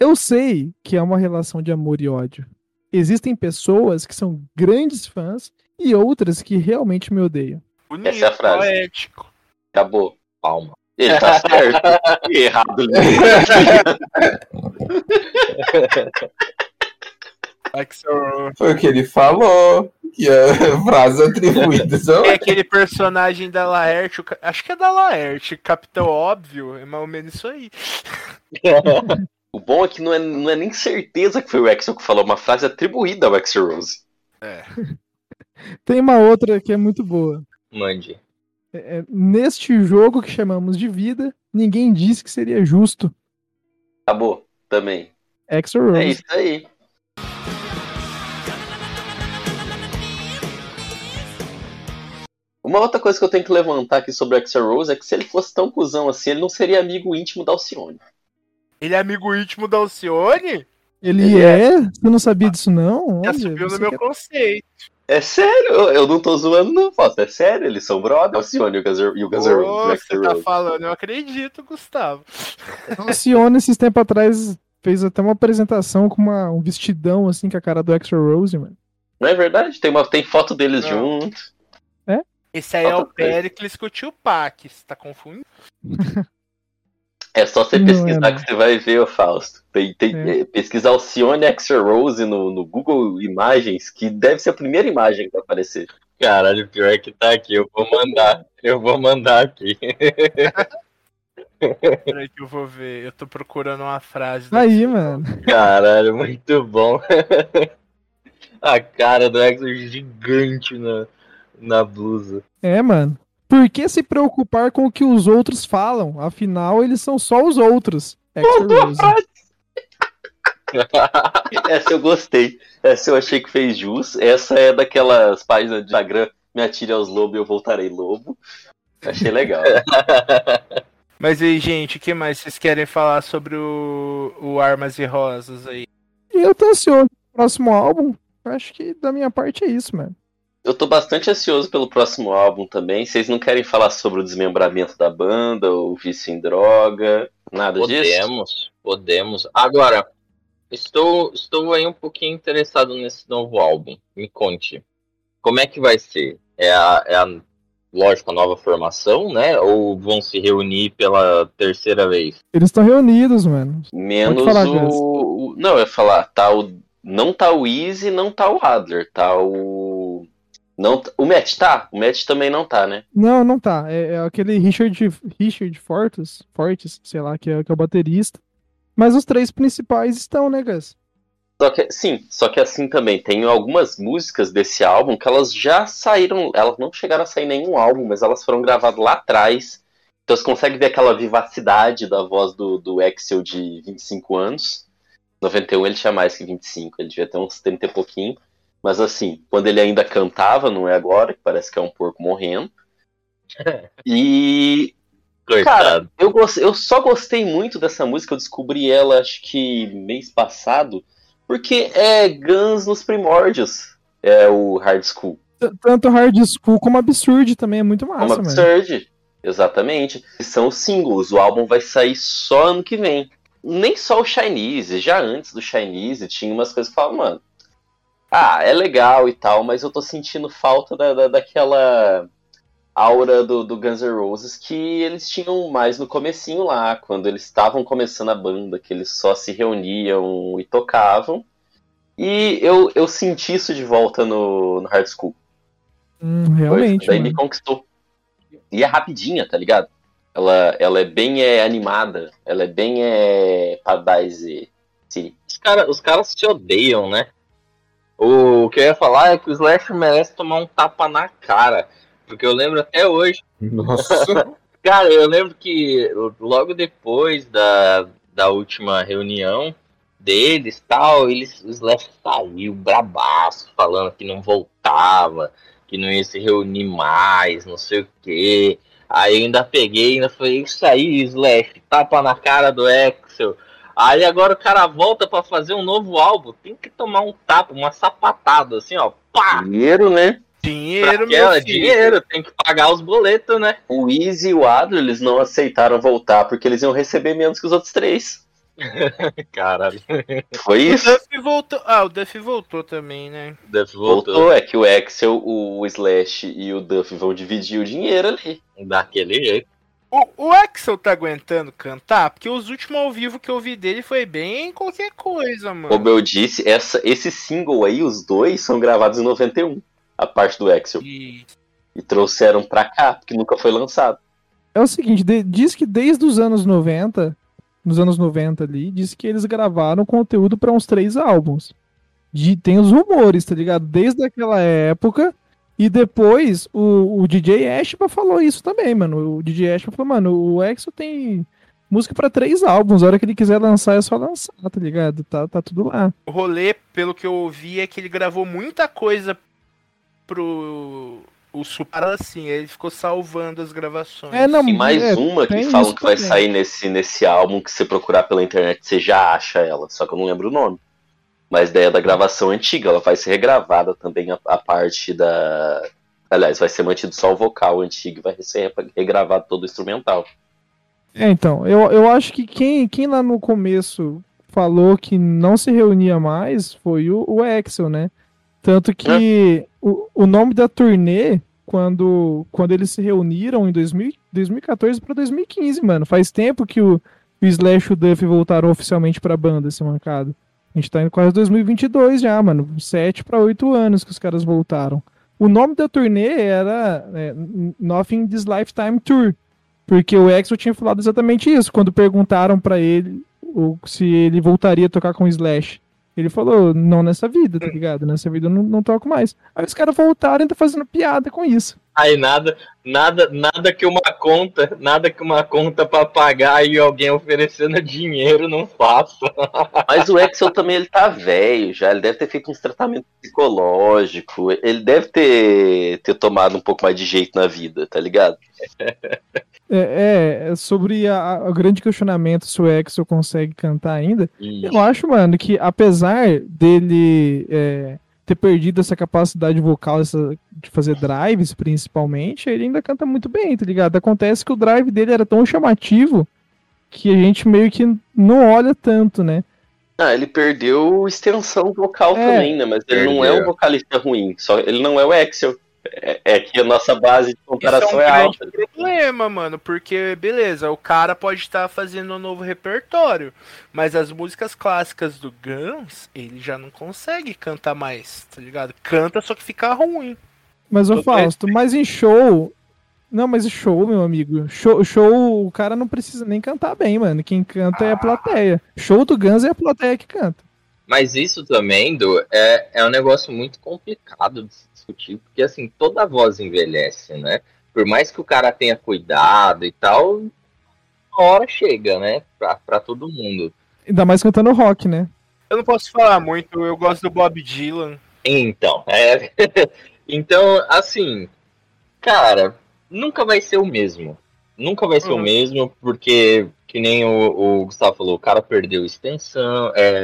Eu sei que é uma relação de amor e ódio. Existem pessoas que são grandes fãs e outras que realmente me odeiam. Bonito, Essa é a frase. poético. Acabou. Palma. Ele tá certo. E errado. Axel Foi o que ele falou. Que a frase atribuída são. É aquele personagem da Laerte, acho que é da Laerte, Capitão Óbvio, é mais ou menos isso aí. O bom é que não é, não é nem certeza que foi o Exo que falou uma frase atribuída ao Exo Rose. Tem uma outra que é muito boa. Mande. É, é, neste jogo que chamamos de vida, ninguém disse que seria justo. Acabou. Também. Extra Rose. É isso aí. Uma outra coisa que eu tenho que levantar aqui sobre o Exo Rose é que se ele fosse tão cuzão assim, ele não seria amigo íntimo da Alcione. Ele é amigo íntimo da Alcione? Ele Ele é? Você não sabia disso, não? Já Olha, subiu no meu quer- conceito. É sério, eu, não tô zoando, não, Fausto. É sério, eles são brother. Alcione e o Guns, e o Ô, Exo você tá falando, eu acredito, Gustavo. O Cione, esses tempos atrás, fez até uma apresentação com uma, um vestidão, assim, com a cara do Extra Rose, mano. Não é verdade? Tem, uma, tem foto deles Não. juntos. Esse aí é o. Pericles com o tio Pac, você tá confundindo? É só você pesquisar é, não. que você vai ver, ô Fausto. Tem, tem, É. é, pesquisar Alcione Extra Rose no, no Google Imagens, que deve ser a primeira imagem que vai aparecer. Caralho, pior é que tá aqui. Eu vou mandar. Eu vou mandar aqui. Peraí que eu vou ver, eu tô procurando uma frase. Aí, mano. Caralho, muito bom. A cara do Exo gigante na, na blusa. É, mano. Por que se preocupar com o que os outros falam? Afinal, eles são só os outros. Rose. Essa eu gostei. Essa eu achei que fez jus. Essa é daquelas páginas de Instagram. Me atire aos lobos e eu voltarei lobo. Achei legal. Mas aí, gente, o que mais vocês querem falar sobre o, o Armas e Rosas aí? E eu tô ansioso pro próximo álbum. Acho que da minha parte é isso, mano. Eu tô bastante ansioso pelo próximo álbum também. Vocês não querem falar sobre o desmembramento da banda, o vício em droga, nada disso? Podemos, podemos. Agora, estou, estou aí um pouquinho interessado nesse novo álbum. Me conte. Como é que vai ser? É a, é a lógico, a nova formação, né? Ou vão se reunir pela terceira vez? Eles estão reunidos, mano. Menos o... o- Não, eu ia falar, tá o. Não tá o Easy, não tá o Adler, tá o. Não, o Matt tá? O Matt também não tá, né? Não, não tá. É, é aquele Richard, Richard Fortes, Fortes, sei lá, que é, que é o baterista. Mas os três principais estão, né, Gus? Só que, sim, só que assim também, tem algumas músicas desse álbum que elas já saíram, elas não chegaram a sair em nenhum álbum, mas elas foram gravadas lá atrás. Então você consegue ver aquela vivacidade da voz do, do Axel de 25 anos. 91 ele tinha mais que 25, ele devia ter uns 30 e pouquinho. Mas assim, quando ele ainda cantava, não é agora, que parece que é um porco morrendo. E Cara, Coitado. eu, gos- eu só gostei muito dessa música, eu descobri ela acho que mês passado, porque é Guns nos primórdios, é o Hard School. Tanto Hard School como Absurd também é muito massa, Como mano. Absurd. Exatamente. São os singles. O álbum vai sair só ano que vem. Nem só o Chinese. Já antes do Chinese tinha umas coisas que falavam, mano. Ah, é legal e tal, mas eu tô sentindo falta da, da- daquela aura do, do Guns N' Roses que eles tinham mais no comecinho lá, quando eles estavam começando a banda, que eles só se reuniam e tocavam. E eu, eu senti isso de volta no, no Hard School. Hum, realmente, Daí mano. me conquistou. E é rapidinha, tá ligado? Ela, ela é bem é, animada. Ela é bem é, Paradise City. Os caras os caras se odeiam, né? O que eu ia falar é que o Slash merece tomar um tapa na cara. Porque eu lembro até hoje. Nossa. Cara, eu lembro que logo depois da, da última reunião deles tal, eles, o Slash saiu brabaço, falando que não voltava, que não ia se reunir mais, não sei o quê. Aí eu ainda peguei ainda falei, isso aí, Slash, tapa na cara do Axel. Aí agora o cara volta pra fazer um novo álbum, tem que tomar um tapa, uma sapatada, assim, ó, pá! Dinheiro, né? Dinheiro, é meu filho. dinheiro, tem que pagar os boletos, né? O Easy e o Adler, eles não aceitaram voltar porque eles iam receber menos que os outros três. Caralho, Foi O isso. Duff voltou. Ah, o Duff voltou também, né? Duff voltou. Voltou, é que o Axel, o Slash e o Duff vão dividir o dinheiro ali. Daquele jeito. O, o Axel tá aguentando cantar? Porque os últimos ao vivo que eu vi dele foi bem qualquer coisa, mano. Como eu disse, essa, esse single aí, os dois, são gravados em 91. A parte do Axel. E- E trouxeram pra cá, porque nunca foi lançado. É o seguinte, de- diz que desde os anos 90, nos anos 90 ali, diz que eles gravaram conteúdo pra uns três álbuns. De, tem os rumores, tá ligado? Desde aquela época. E depois o, o DJ Ashba falou isso também, mano. O DJ Ashba falou, mano, o Exo tem música pra três álbuns. A hora que ele quiser lançar é só lançar, tá ligado? Tá, tá tudo lá. O rolê, pelo que eu ouvi, é que ele gravou muita coisa pro. O Super assim, ele ficou salvando as gravações. É, não, E mais é, uma que falam que vai também. sair nesse, nesse álbum, que você procurar pela internet, você já acha ela, só que eu não lembro o nome. Mas daí é da gravação antiga, ela vai ser regravada também a, a parte da. Aliás, vai ser mantido só o vocal antigo e vai ser regravado todo o instrumental. É, então, eu, eu acho que quem, quem lá no começo falou que não se reunia mais foi o, o Axel, né? Tanto que o, o nome da turnê, quando, quando eles se reuniram em 2000, 2014 para 2015, mano. Faz tempo que o, o Slash e o Duff voltaram oficialmente pra banda, esse mancado. A gente tá em quase 2022 já, mano. 7 para 8 anos que os caras voltaram. O nome da turnê era é, Nothing This Lifetime Tour. Porque o Axel tinha falado exatamente isso quando perguntaram pra ele o, se ele voltaria a tocar com o Slash. Ele falou, não nessa vida, tá ligado? Nessa vida eu não, não toco mais. Aí os caras voltaram e tá fazendo piada com isso. Aí nada, nada, nada que uma conta, nada que uma conta pra pagar e alguém oferecendo dinheiro não faça. Mas o Axel também ele tá velho já, ele deve ter feito uns tratamentos psicológicos, ele deve ter, ter tomado um pouco mais de jeito na vida, tá ligado? É, é, sobre a, o grande questionamento se o Axel consegue cantar ainda. E Eu acho, mano, que apesar dele é, ter perdido essa capacidade vocal essa- de fazer drives, principalmente, ele ainda canta muito bem, tá ligado? Acontece que o drive dele era tão chamativo que a gente meio que não olha tanto, né? Ah, ele perdeu extensão vocal É. também, né? Mas ele não é um Perdeu. vocalista ruim, só ele não é o Axel. É, é que a nossa base de Isso é um comparação é, alta. problema, mano, porque, beleza, o cara pode estar fazendo um novo repertório, mas as músicas clássicas do Guns, ele já não consegue cantar mais, tá ligado? Canta, só que fica ruim. Mas, ô Tô Fausto, mas em show. Não, mas em show, meu amigo. Show, show, o cara não precisa nem cantar bem, mano. Quem canta é a plateia. Show do Guns é a plateia que canta. Mas isso também, Du, é, é um negócio muito complicado de se discutir, porque assim, toda voz envelhece, né? Por mais que o cara tenha cuidado e tal, uma hora chega, né? Pra, pra todo mundo. Ainda mais cantando rock, né? Eu não posso falar muito, eu gosto do Bob Dylan. Então, é. então, assim, cara, nunca vai ser o mesmo. Nunca vai ser o Uhum. mesmo, porque, que nem o, o Gustavo falou, o cara perdeu extensão, é,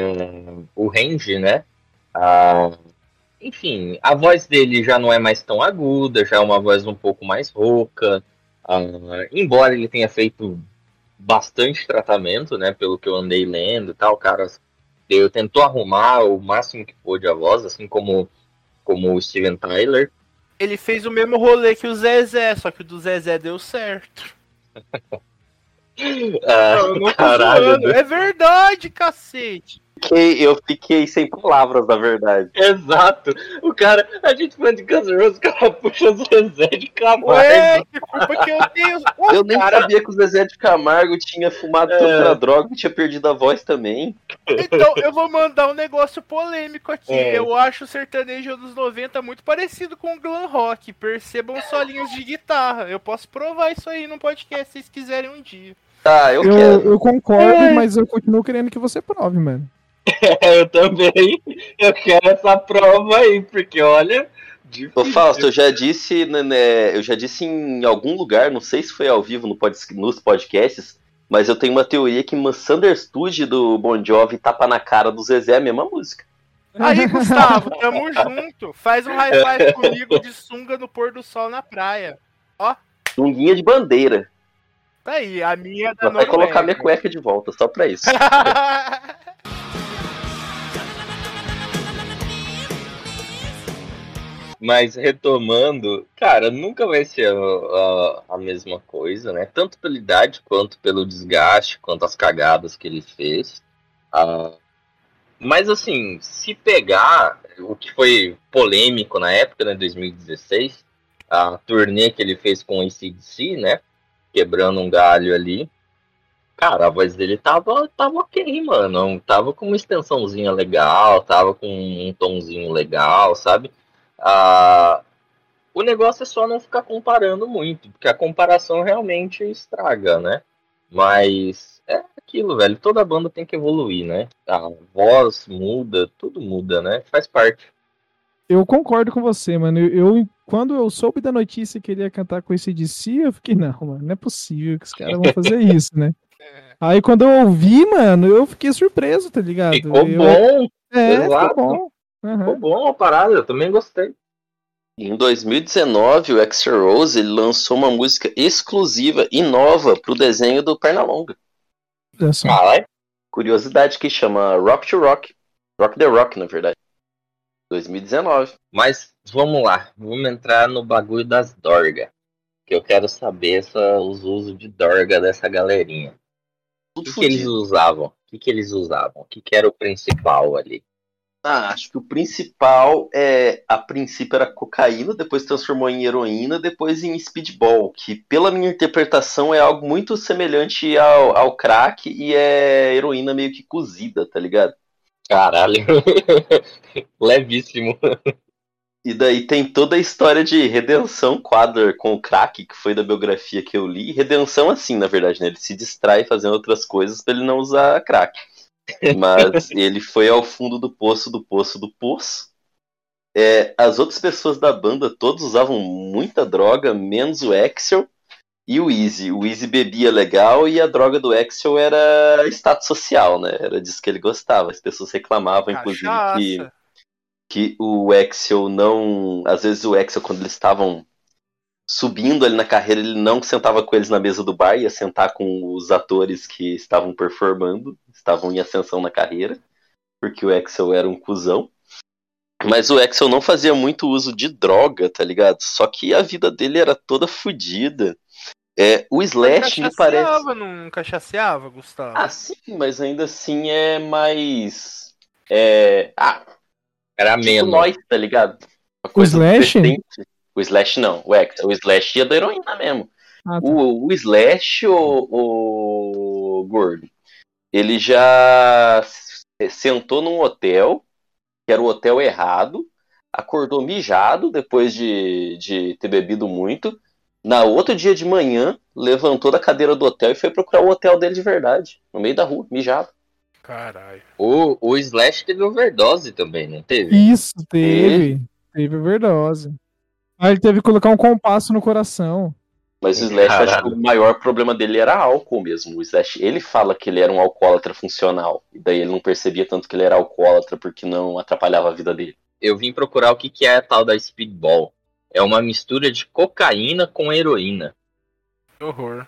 o range, né? Ah, enfim, a voz dele já não é mais tão aguda, já é uma voz um pouco mais rouca. Uh, embora ele tenha feito bastante tratamento, né? Pelo que eu andei lendo e tal, o cara deu, tentou arrumar o máximo que pôde a voz, assim como, como o Steven Tyler. Ele fez o mesmo rolê que o Zezé, só que o do Zezé deu certo. ah, não, caralho, é verdade, cacete fiquei, eu fiquei sem palavras, na verdade. Exato. O cara, a gente falando de Guns N' Roses, o cara puxa o Zezé de Camargo. Ué, que culpa que eu tenho. eu nem cara... sabia que o Zezé de Camargo tinha fumado é... tanta droga e tinha perdido a voz também. Então, eu vou mandar um negócio polêmico aqui. É. Eu acho o sertanejo dos 90 muito parecido com o glam rock. Percebam solinhos de guitarra. Eu posso provar isso aí no podcast se vocês quiserem um dia. Tá, eu, eu quero. Eu concordo, é. mas eu continuo querendo que você prove, mano. eu também. Eu quero essa prova aí, porque olha. Difícil. Ô Fausto, eu já disse, né, né, eu já disse em algum lugar, não sei se foi ao vivo no pod, nos podcasts, mas eu tenho uma teoria que Misunderstood do Bon Jovi tapa na cara do Zezé é a mesma música. Aí, Gustavo, tamo junto. Faz um high five comigo de sunga no pôr do sol na praia. Ó. Sunguinha de bandeira. Tá aí, a minha é da Vai colocar minha cueca de volta, só pra isso. Mas retomando, cara, nunca vai ser a, a, a, mesma coisa, né? Tanto pela idade, quanto pelo desgaste, quanto as cagadas que ele fez. Uh, mas assim, se pegar o que foi polêmico na época, né, 2016, a turnê que ele fez com o ACDC, né? Quebrando um galho ali. Cara, a voz dele tava, tava ok, mano. Tava com uma extensãozinha legal, tava com um tomzinho legal, sabe? Ah, o negócio é só não ficar comparando muito, porque a comparação realmente estraga, né? Mas é aquilo, velho. Toda banda tem que evoluir, né? A voz muda, tudo muda, né? Faz parte. Eu concordo com você, mano. Eu, eu quando eu soube da notícia que ele ia cantar com esse DC, eu fiquei, não, mano, não é possível que os caras vão fazer isso, né? Aí quando eu ouvi, mano, eu fiquei surpreso, tá ligado? Ficou eu... bom. É, Exato. ficou bom. Uhum. Ficou bom a parada, eu também gostei. Em 2019, o Axel Rose ele lançou uma música exclusiva e nova pro desenho do Pernalonga. Ah, Curiosidade que chama Rock to Rock. Rock the Rock, na verdade. 2019. Mas vamos lá, vamos entrar no bagulho das Dorga. Que eu quero saber essa, os usos de Dorga dessa galerinha. O que, que, eles usavam? O que, que eles usavam? O que, que era o principal ali? Ah, acho que o principal é, a princípio era cocaína, depois transformou em heroína, depois em speedball, que pela minha interpretação é algo muito semelhante ao, ao crack e é heroína meio que cozida, tá ligado? Caralho, levíssimo. E daí tem toda a história de redenção quadra com o crack, que foi da biografia que eu li. Redenção assim, na verdade, né? Ele se distrai fazendo outras coisas para ele não usar crack. Mas ele foi ao fundo do poço, do poço, do poço. É, as outras pessoas da banda todos usavam muita droga, menos o Axel e o Easy. O Easy bebia legal e a droga do Axel era status social, né? Era disso que ele gostava. As pessoas reclamavam, inclusive, que, que o Axel não. Às vezes o Axel, quando eles estavam subindo ali na carreira, ele não sentava com eles na mesa do bar, ia sentar com os atores que estavam performando, estavam em ascensão na carreira, porque o Axel era um cuzão. Mas o Axel não fazia muito uso de droga, tá ligado? Só que a vida dele era toda fodida. É, o Slash me parece. Não cachaceava, Gustavo? Ah, sim, mas ainda assim é mais. É. Ah, era tipo menos. nós, tá ligado? o Slash? O Slash não, o Axel. O Slash ia da heroína mesmo. Ah, tá. o, o Slash, o, o Gordo, ele já sentou num hotel, que era o hotel errado, acordou mijado depois de, de ter bebido muito. Na outro dia de manhã, levantou da cadeira do hotel e foi procurar o hotel dele de verdade, no meio da rua, mijado. Caralho. O, o Slash teve overdose também, não teve? Isso, teve. Teve overdose. Ah, ele teve que colocar um compasso no coração. Mas o Slash, acho que o maior problema dele era álcool mesmo. O Slash, ele fala que ele era um alcoólatra funcional. E daí ele não percebia tanto que ele era alcoólatra porque não atrapalhava a vida dele. eu vim procurar o que, que é a tal da Speedball. É uma mistura de cocaína com heroína. Que horror.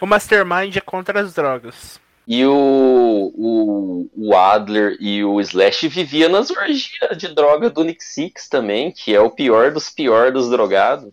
O Mastermind é contra as drogas. E o, o, o Adler e o Slash viviam nas orgias de droga do Nick Six também, que é o pior dos pior dos drogados.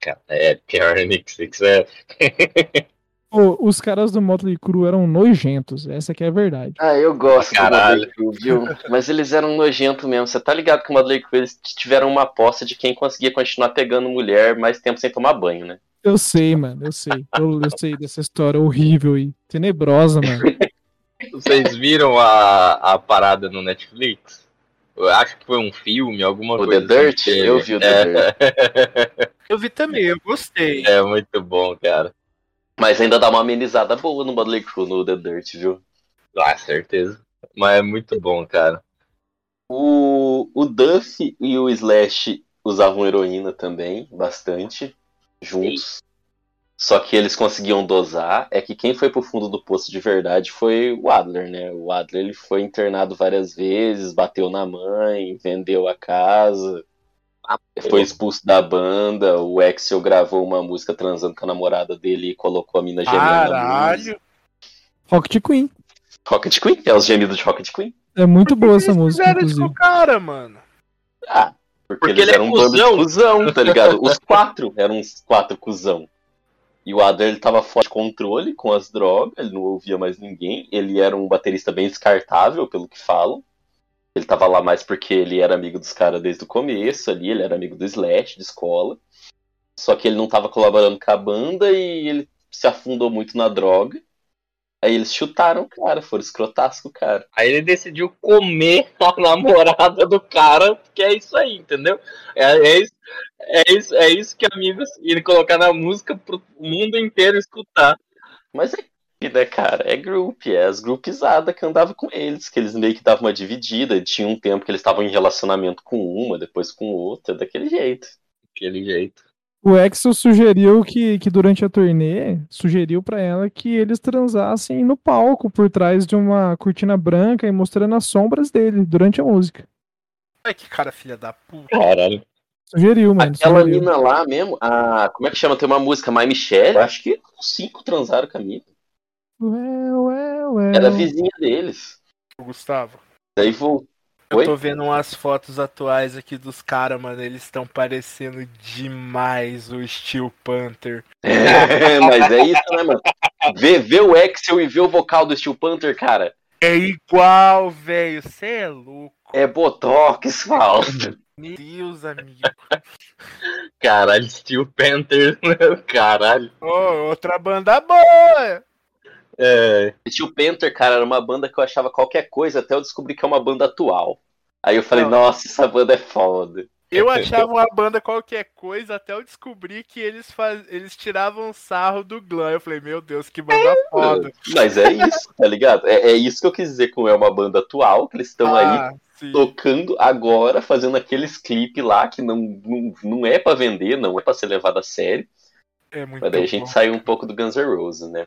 Cara, é pior Nick Six, é. Pô, os caras do Motley Crue eram nojentos, essa que é a verdade. Ah, eu gosto Ah, do caralho. Motley Crue, viu? Mas eles eram nojentos mesmo. Você tá ligado que o Motley Crue eles tiveram uma aposta de quem conseguia continuar pegando mulher mais tempo sem tomar banho, né? Eu sei, mano, eu sei. Eu, eu sei dessa história horrível e tenebrosa, mano. Vocês viram a, a parada no Netflix? Eu acho que foi um filme, alguma O coisa. The Dirt? assim que teve. Eu vi o The é, Dirt. Eu vi também, eu gostei. é muito bom, cara. Mas ainda dá uma amenizada boa no Motley Crue, no The Dirt, viu? Ah, certeza. Mas é muito bom, cara. O, o Duff e o Slash usavam heroína também, bastante, juntos. Só que eles conseguiam dosar. É que quem foi pro fundo do poço de verdade foi o Adler, né? O Adler ele foi internado várias vezes, bateu na mãe, vendeu a casa, foi expulso da banda. O Axel gravou uma música transando com a namorada dele e colocou a mina gemendo. Caralho. Rocket Queen. Rocket Queen, é os gemidos de Rocket Queen. É muito boa essa música, fizeram isso com o cara, mano. Ah, porque, Porque eles ele é eram um de cuzão. cuzão, tá ligado? Os quatro eram uns quatro cuzão. E o Adler, ele tava fora de controle com as drogas, ele não ouvia mais ninguém. Ele era um baterista bem descartável, pelo que falam. Ele tava lá mais porque ele era amigo dos caras desde o começo ali, ele era amigo do Slash, de escola. Só que ele não tava colaborando com a banda e ele se afundou muito na droga. Aí eles chutaram o cara, foram escrotasco o cara. Aí ele decidiu comer a namorada do cara, que é isso aí, entendeu? É, é isso, é, isso, é isso que amigos ele colocar na música pro mundo inteiro escutar. Mas é, né, cara? É group, é as groupizadas que andava com eles, que eles meio que davam uma dividida. Tinha um tempo que eles estavam em relacionamento com uma, depois com outra, daquele jeito. Daquele jeito. O Axel sugeriu que, que durante a turnê, sugeriu pra ela que eles transassem no palco, por trás de uma cortina branca e mostrando as sombras dele durante a música. Ai, que cara filha da puta. Caralho. Sugeriu, mano. Aquela sugeriu. mina lá mesmo, a. Como é que chama? Tem uma música My Michelle. Eu acho que os cinco transaram com a mina. Ué, ué, ué. Era vizinha deles. Gustavo. Daí voltou. Eu Oi? tô vendo umas fotos atuais aqui dos caras, mano. Eles estão parecendo demais o Steel Panther. Mas é isso, né, mano? Vê, vê o Axel e vê o vocal do Steel Panther, cara. É igual, velho. Você é louco. É botox falso. Meu Deus, amigo. Caralho, Steel Panther, né? Caralho. Ô, outra banda boa. É, Steel Panther, cara, era uma banda que eu achava qualquer coisa até eu descobrir que é uma banda atual. Aí eu falei, Não. nossa, essa banda é foda. Eu achava uma banda qualquer coisa até eu descobrir que eles, faz... eles tiravam sarro do Glam. Eu falei, meu Deus, que banda foda. Mas é isso, tá ligado? É, é isso que eu quis dizer com é uma banda atual, que eles estão aí Ah, sim. tocando agora, fazendo aqueles clipes lá que não, não, não é pra vender, não é pra ser levado a sério. É muito Mas daí a bom. gente saiu um pouco do Guns N' Roses, né?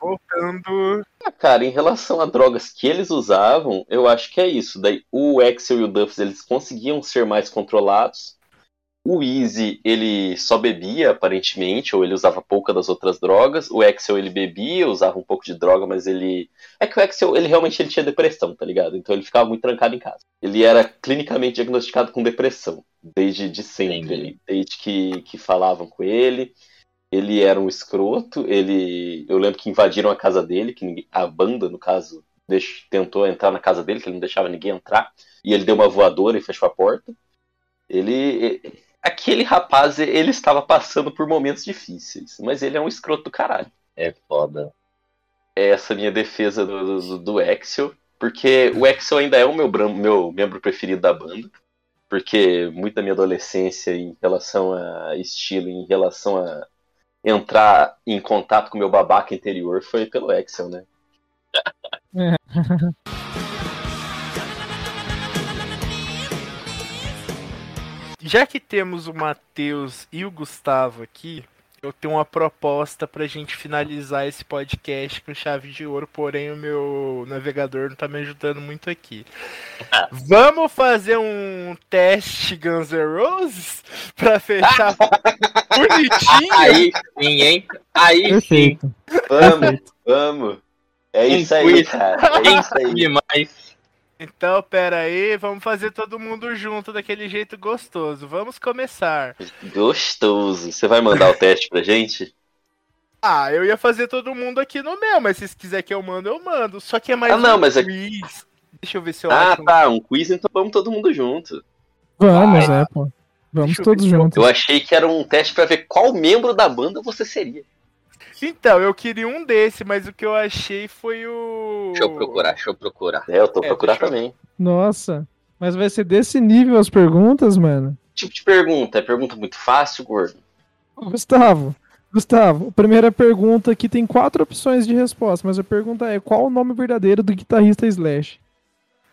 Voltando. Ah, Cara, em relação a drogas que eles usavam, eu acho que é isso. Daí o Axel e o Duffs, eles conseguiam ser mais controlados. O Easy, ele só bebia, aparentemente, ou ele usava pouca das outras drogas. O Axel, ele bebia, usava um pouco de droga, mas ele... É que o Axel, ele realmente ele tinha depressão, tá ligado? Então ele ficava muito trancado em casa. Ele era clinicamente diagnosticado com depressão, desde de sempre, ali, desde que, que falavam com ele. Ele era um escroto, ele... Eu lembro que invadiram a casa dele, que ninguém- a banda, no caso, deix- tentou entrar na casa dele, que ele não deixava ninguém entrar, e ele deu uma voadora e fechou a porta. Ele... Aquele rapaz, ele estava passando por momentos difíceis, mas ele é um escroto do caralho. é foda. É essa minha defesa do, do, do Axel, porque o Axel ainda é o meu, meu membro preferido da banda, porque muito da minha adolescência em relação a estilo, em relação a entrar em contato com meu babaca interior foi pelo Axel, né? Já que temos o Matheus e o Gustavo aqui, eu tenho uma proposta pra gente finalizar esse podcast com chave de ouro, porém o meu navegador não tá me ajudando muito aqui. Vamos fazer um teste Guns N' Roses pra fechar bonitinho? Aí sim, hein? Aí sim. Vamos, vamos. É isso aí, cara. É isso aí. demais. Então, pera aí, vamos fazer todo mundo junto daquele jeito gostoso. Vamos começar. Gostoso. Você vai mandar o teste pra gente? Ah, eu ia fazer todo mundo aqui no meu, mas se vocês quiserem que eu mando, eu mando. Só que é mais Ah, não, um mas é- quiz. Deixa eu ver se eu Ah, acho. um- tá. Um quiz, então vamos todo mundo junto. Vamos, é, pô. Vamos todos juntos. Eu achei que era um teste pra ver qual membro da banda você seria. Então, eu queria um desse, mas o que eu achei foi o. Deixa eu procurar, deixa eu procurar. É, eu tô É, procurando eu- também. Nossa. Mas vai ser desse nível as perguntas, mano? Tipo de pergunta. É pergunta muito fácil, gordo? Gustavo, Gustavo, a primeira pergunta aqui tem quatro opções de resposta, mas a pergunta é qual o nome verdadeiro do guitarrista Slash?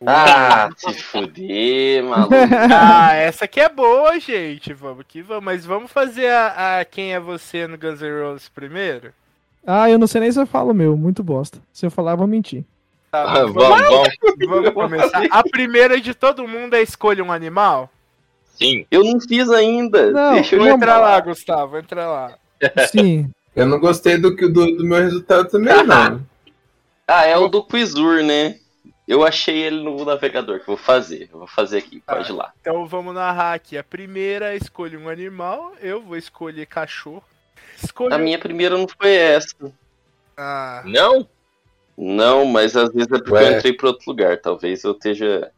Ah, se fuder, maluco. Ah, essa aqui é boa, gente. Vamos que vamos. Mas vamos fazer a, a Quem é Você no Guns N' Roses primeiro? Ah, eu não sei nem se eu falo o meu, muito bosta. Se eu falar, eu vou mentir. Tá, Ah, vamos, vamos, vamos. começar. A primeira de todo mundo é Escolha um Animal? Sim. Eu não fiz ainda. Não, Deixa eu Vou entrar lá, Gustavo, entra lá. Sim. Eu não gostei do, que- do, do meu resultado também, não. Ah, é o do Quizur, né? Eu achei ele no navegador, que eu vou fazer. Eu vou fazer aqui, pode ir lá. Então vamos narrar aqui. A primeira escolha um animal. Eu vou escolher cachorro. Escolha. A minha primeira não foi essa. Ah, Não? Não, mas às vezes é porque Ué. eu entrei pra outro lugar. Talvez eu esteja.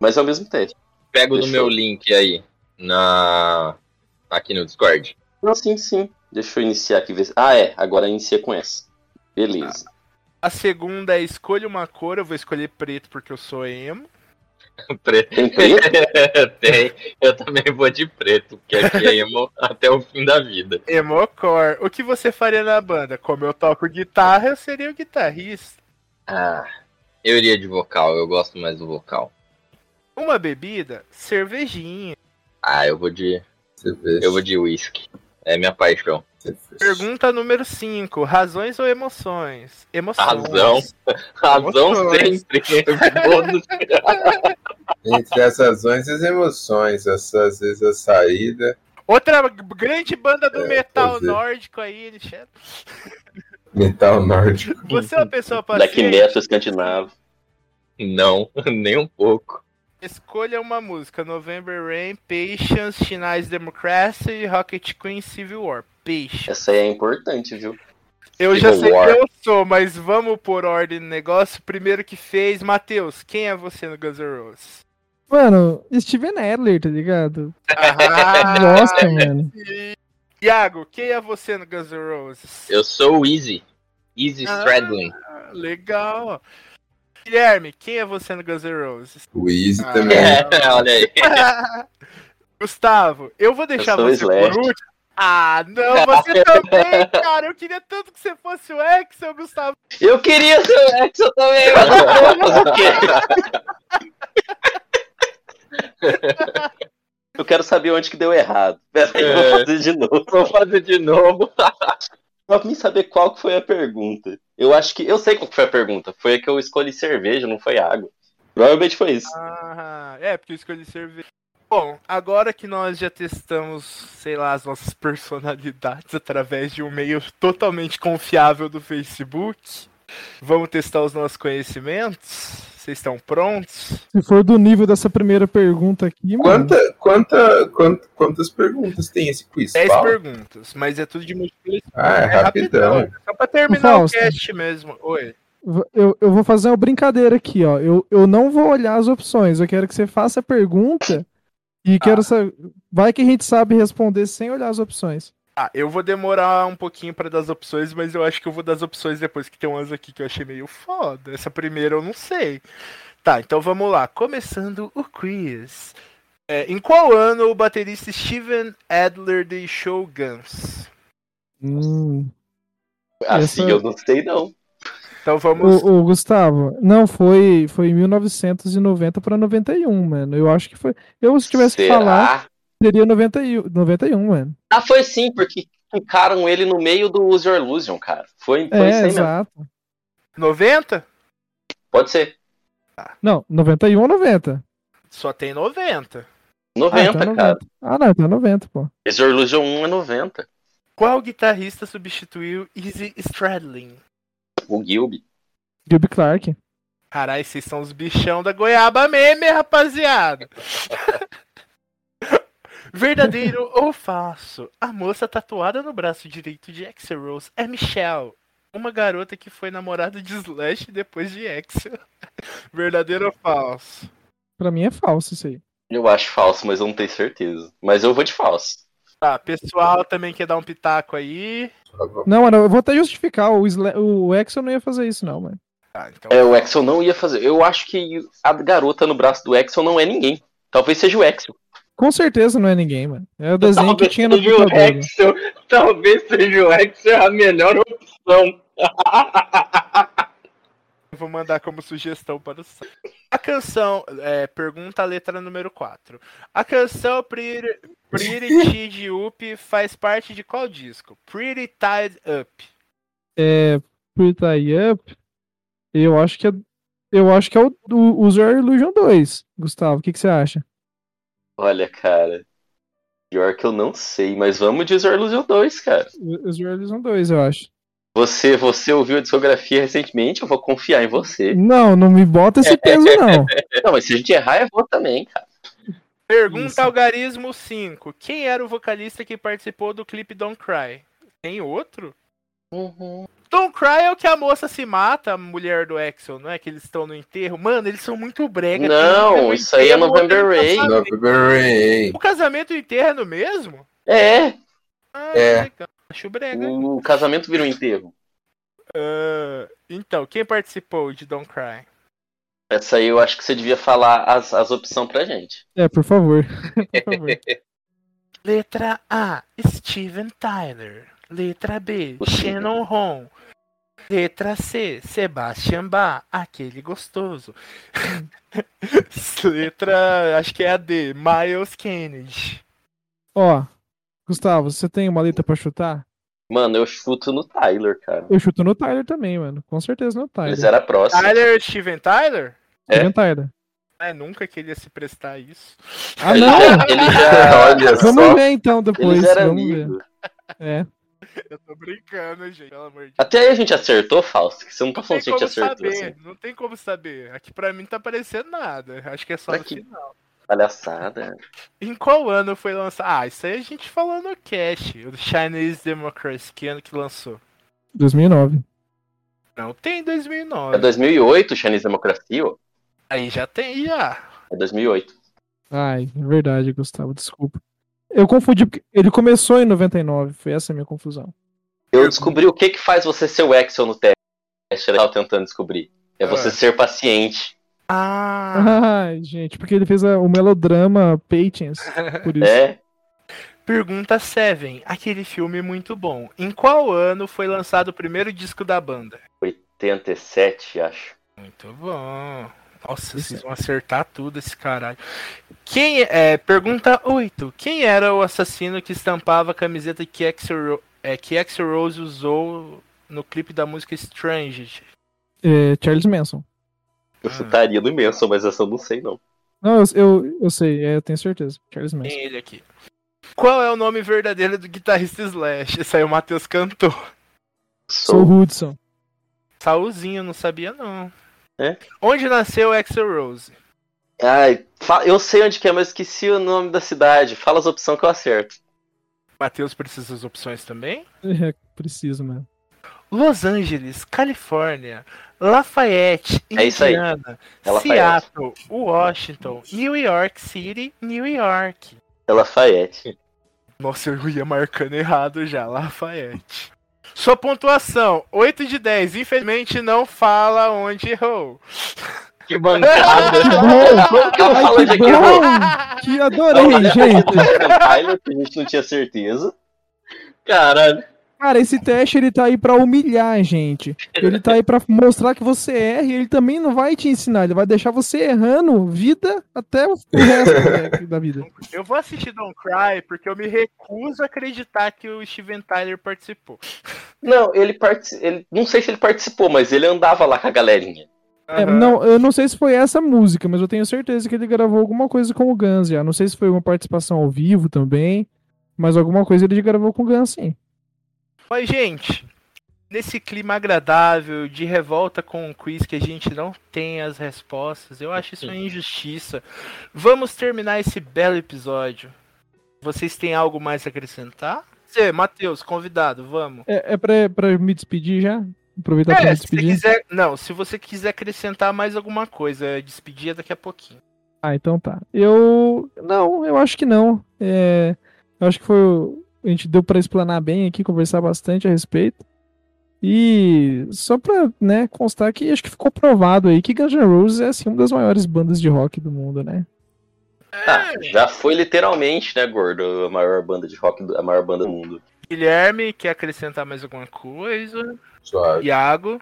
Mas é o mesmo teste. Pega o do Deixa meu eu- link aí. Na. Aqui no Discord. Não, sim, sim. Deixa eu iniciar aqui. Ver... Ah, é. Agora inicia com essa. Beleza. A segunda é escolha uma cor. Eu vou escolher preto porque eu sou emo. Preto. Tem preto? Tem. Eu também vou de preto, porque aqui é emo até o fim da vida. Emocor. O que você faria na banda? Como eu toco guitarra, eu seria o guitarrista. Ah, eu iria de vocal, eu gosto mais do vocal. Uma bebida? Cervejinha. Ah, eu vou de. Vê. Eu vou de whisky. É minha paixão. Pergunta número 5. Razões ou emoções? Emoções. Razão. Razão Emoções. sempre. Entre as razões e as emoções, às às vezes a saída, Outra grande banda do É, metal nórdico aí, Alexandre. metal nórdico. Você é uma pessoa Black paciente? metal escandinavo. Não, nem um pouco. Escolha uma música: November Rain, Patience, Chinese Democracy, Rocket Queen, Civil War. Patience. Essa aí é importante, viu? Eu já Civil sei War. quem eu sou, mas vamos por ordem no negócio. Primeiro que fez, Matheus, quem é você no Guns N' Roses? Mano, Steven Adler, tá ligado? Ah, Nossa, mano. Iago, quem é você no Guns N' Roses? Eu sou o Easy. Easy Ah. Stradlin. Ah, Legal. Guilherme, quem é você no Guns N' Roses? O Easy Ah. também. É, olha aí. Gustavo, eu vou deixar o você por último. Ah, não, você também, cara. Eu queria tanto que você fosse o Axel, Gustavo. Eu queria ser o Axel também, mas não vou fazer o quê? Eu quero saber onde que deu errado. Pera aí, eu vou É. fazer de novo. Vou fazer de novo. Pra mim saber qual que foi a pergunta. Eu acho que. Eu sei qual que foi a pergunta. Foi a que eu escolhi cerveja, não foi água. Provavelmente foi isso. Ah, é, porque eu escolhi cerveja. Bom, agora que nós já testamos, sei lá, as nossas personalidades através de um meio totalmente confiável do Facebook, vamos testar os nossos conhecimentos? Vocês estão prontos? Se for do nível dessa primeira pergunta aqui, mano. Quanta, quanta, quanta, quantas perguntas tem esse quiz? 10 Fala. perguntas, mas é tudo de múltipla Ah, é rapidão. Só pra terminar o cast mesmo. Oi. Eu, eu vou fazer uma brincadeira aqui, ó. Eu, eu não vou olhar as opções. Eu quero que você faça a pergunta e quero saber. Vai que a gente sabe responder sem olhar as opções. Ah, eu vou demorar um pouquinho pra dar as opções, mas eu acho que eu vou dar as opções depois, que tem umas aqui que eu achei meio foda. Essa primeira eu não sei. Tá, então vamos lá. Começando o quiz. É, em qual ano o baterista Steven Adler deixou Guns? Hum. Assim Essa- eu não sei, não. Então vamos. O, o Gustavo, não, foi, foi em 1990 pra 91, mano. Eu acho que foi. Eu, se tivesse que Será? falar, seria 91, 91, mano. Ah, foi sim, porque. ficaram ele no meio do Use Your Illusion, cara. Foi, foi É, isso aí mesmo. exato. 90? Pode ser. Não, 91 ou 90? Só tem 90. 90, ah, então é 90. cara. Ah, não, então é 90, pô. Use Your Illusion 1 é 90. Qual guitarrista substituiu Izzy Stradlin? O Gilby. Gilby Clark. Caralho, vocês são os bichão da goiaba meme, rapaziada. Verdadeiro ou falso? A moça tatuada no braço direito de Axel Rose é Michelle, uma garota que foi namorada de Slash depois de Axel. Verdadeiro ou falso? Pra mim é falso isso aí. Eu acho falso, mas eu não tenho certeza. Mas eu vou de falso. Tá, pessoal também quer dar um pitaco aí. Não, mano, eu vou até justificar. O, Sla- o Exo não ia fazer isso, não, mano. Tá, então. É, o Axel não ia fazer. Eu acho que a garota no braço do Axel não é ninguém. Talvez seja o Axel. Com certeza não é ninguém, mano. É o desenho que tinha no seja o computador. né? Axel, talvez seja o Axel a melhor opção. Vou mandar como sugestão para o site. A canção, é, pergunta a letra número 4. A canção Pretty, Pretty Tied Up faz parte de qual disco? Pretty Tied Up. É. Pretty Tie Up. Eu acho que é. Eu acho que é o, o User Illusion 2. Gustavo, o que, que você acha? Olha, cara. Pior que eu não sei, mas vamos de Use Your Illusion 2, cara. User Illusion 2, eu acho. Você, você ouviu a discografia recentemente, eu vou confiar em você. Não, não me bota esse peso, não. Não, mas se a gente errar, eu vou também, cara. Pergunta Isso. Algarismo 5. Quem era o vocalista que participou do clipe Don't Cry? Tem outro? Don't Cry é o que a moça se mata, a mulher do Axel, não é? Que eles estão no enterro. Mano, eles são muito brega. um Não, no isso aí é November no Rain. casamento. November Rain. O casamento e o enterro é no mesmo? É, Ah, É. legal. Acho brega. o casamento vira um enterro. Ah, então, quem participou de Don't Cry? Essa aí eu acho que você devia falar as, as opções pra gente. É, por favor. por favor. Letra A, Steven Tyler. Letra B, O Steven. Shannon Hon. Letra C, Sebastian Bach, aquele gostoso. Letra, acho que é a D, Miles Kennedy. Ó, Gustavo, você tem uma letra pra chutar? Mano, eu chuto no Tyler, cara. Eu chuto no Tyler também, mano. Com certeza no Tyler. Eles eram próximos. Tyler, Steven Tyler? É. Steven Tyler. É, nunca que ele ia se prestar a isso. Ah, Ele não! já- ele já. Olha Vamos só. ver então depois. Eles eram Vamos ver. amigos. É. Eu tô brincando, gente, pelo amor de Deus. Até aí a gente acertou, Fausto? Que você não tá Não falando tem que a gente como acertou saber, assim. não tem como saber. Aqui pra mim não tá aparecendo nada. Acho que é só Pra no quê? final. Palhaçada. Em qual ano foi lançado? Ah, isso aí a gente falou no cast. O Chinese Democracy, que ano que lançou? 2009. Não tem É 2009. 2008, Chinese Democracia? ó. Aí já tem, já. É 2008. Ai, é verdade, Gustavo, desculpa. Eu confundi, porque ele começou em 99, foi essa a minha confusão. Eu descobri o que que faz você ser o Axel no teste. Eu tava tentando descobrir. É você Ah. ser paciente. Ah, Ai, gente, porque ele fez a- o melodrama Patience, por isso. É. pergunta 7. Aquele filme muito bom. Em qual ano foi lançado o primeiro disco da banda? 87, acho. Muito bom. Nossa, Isso vocês vão acertar tudo esse caralho. Quem é, pergunta 8. Quem era o assassino que estampava a camiseta que Ro- é, que Axl Rose usou no clipe da música Strange? É, Charles Manson. Eu Ah. chutaria do imenso, mas essa eu não sei, não. Não, eu, eu, eu sei, é, eu tenho certeza. Charles Manson. Tem ele aqui. Qual é o nome verdadeiro do guitarrista Slash? Esse aí o Matheus cantou. Sou. Hudson. Saulzinho, não sabia não. É? Onde nasceu Axl Rose? Ai, eu sei onde que é, mas esqueci o nome da cidade. Fala as opções que eu acerto. Matheus precisa das opções também? É, preciso, mano. Los Angeles, Califórnia, Lafayette, É isso aí. Indiana, É Lafayette. Seattle, Washington, New York City, New York. É Lafayette. Nossa, eu ia marcando errado já, Lafayette. Sua pontuação, 8 de 10. Infelizmente não fala onde errou. Que bancada. Como que eu Ai, falo que de bom! aqui? Que adorei, gente! Que a gente não tinha certeza. Caralho. Cara, esse teste ele tá aí pra humilhar a gente. Ele tá aí pra mostrar que você erra e ele também não vai te ensinar, ele vai deixar você errando vida até o resto da- da vida. Eu vou assistir Don't Cry porque eu me recuso a acreditar que o Steven Tyler participou. Não, ele, partici- ele Não sei se ele participou, mas ele andava lá com a galerinha. É, Aham. não, eu não sei se foi essa música, mas eu tenho certeza que ele gravou alguma coisa com o Guns já. Não sei se foi uma participação ao vivo também, mas alguma coisa ele gravou com o Guns sim. Mas, gente, nesse clima agradável de revolta com o quiz que a gente não tem as respostas, eu acho isso uma injustiça. Vamos terminar esse belo episódio. Vocês têm algo mais a acrescentar? Você, Matheus, convidado, vamos. É, é pra, pra me despedir já? Aproveitar pra É, me se você despedir? quiser. Não, se você quiser acrescentar mais alguma coisa, despedir é daqui a pouquinho. Ah, então tá. Eu. Não, eu acho que não. É, eu acho que foi. A gente deu pra explanar bem aqui, conversar bastante a respeito. E só pra né, constar que acho que ficou provado aí que Guns N' Roses é assim, uma das maiores bandas de rock do mundo, né? Ah, já foi literalmente, né, gordo? A maior banda de rock, do- a maior banda do mundo. Guilherme, quer acrescentar mais alguma coisa? Suave. Iago?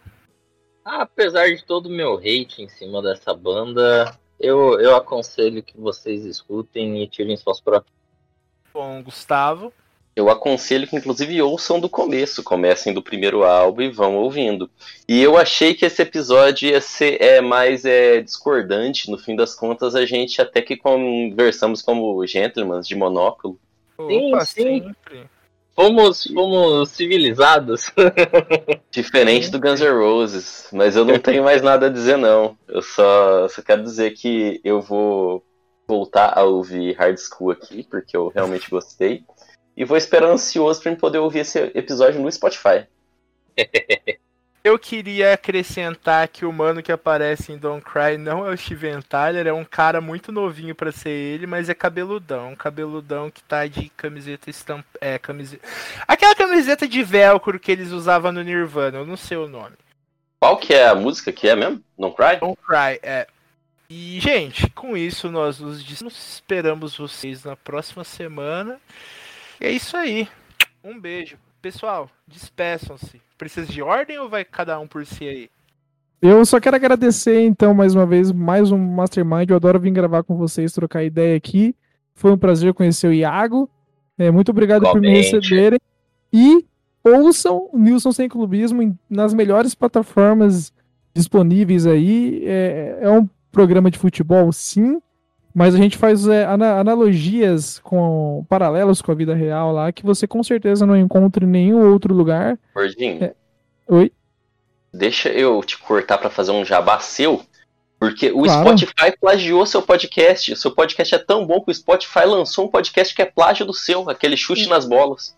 Apesar de todo o meu hate em cima dessa banda, eu, eu aconselho que vocês escutem e tirem suas próprias. Bom, Gustavo. Eu aconselho que, inclusive, ouçam do começo. Comecem do primeiro álbum e vão ouvindo. E eu achei que esse episódio ia ser é, mais é, discordante. No fim das contas, a gente até que conversamos como gentlemen de monóculo. Sim, Opa, sim. sempre. Fomos, fomos civilizados. Diferente do Guns N' Roses. Mas eu não tenho mais nada a dizer, não. Eu só, só quero dizer que eu vou voltar a ouvir Hard School aqui, porque eu realmente gostei. E vou esperar ansioso para poder ouvir esse episódio no Spotify. Eu queria acrescentar que o mano que aparece em Don't Cry não é o Steven Tyler, é um cara muito novinho pra ser ele, mas é cabeludão, um cabeludão que tá de camiseta estamp... é camiseta. Aquela camiseta de velcro que eles usavam no Nirvana, eu não sei o nome. Qual que é a música que é mesmo? Don't Cry? Don't Cry, é. E, gente, com isso nós nos despedimos. esperamos vocês na próxima semana. E é isso aí. Um beijo. Pessoal, despeçam-se. Precisa de ordem ou vai cada um por si aí? Eu só quero agradecer, então, mais uma vez, mais um Mastermind. Eu adoro vir gravar com vocês, trocar ideia aqui. Foi um prazer conhecer o Iago. É, muito obrigado por me receberem. E ouçam o Nilson Sem Clubismo nas melhores plataformas disponíveis aí. É, é um programa de futebol, sim, mas a gente faz é, ana- analogias com paralelos com a vida real lá que você com certeza não encontra em nenhum outro lugar. Gordinho, É. Oi? deixa eu te cortar pra fazer um jabá seu. Porque o Claro. Spotify plagiou seu podcast. Seu podcast é tão bom que o Spotify lançou um podcast que é plágio do seu, aquele chute nas bolas.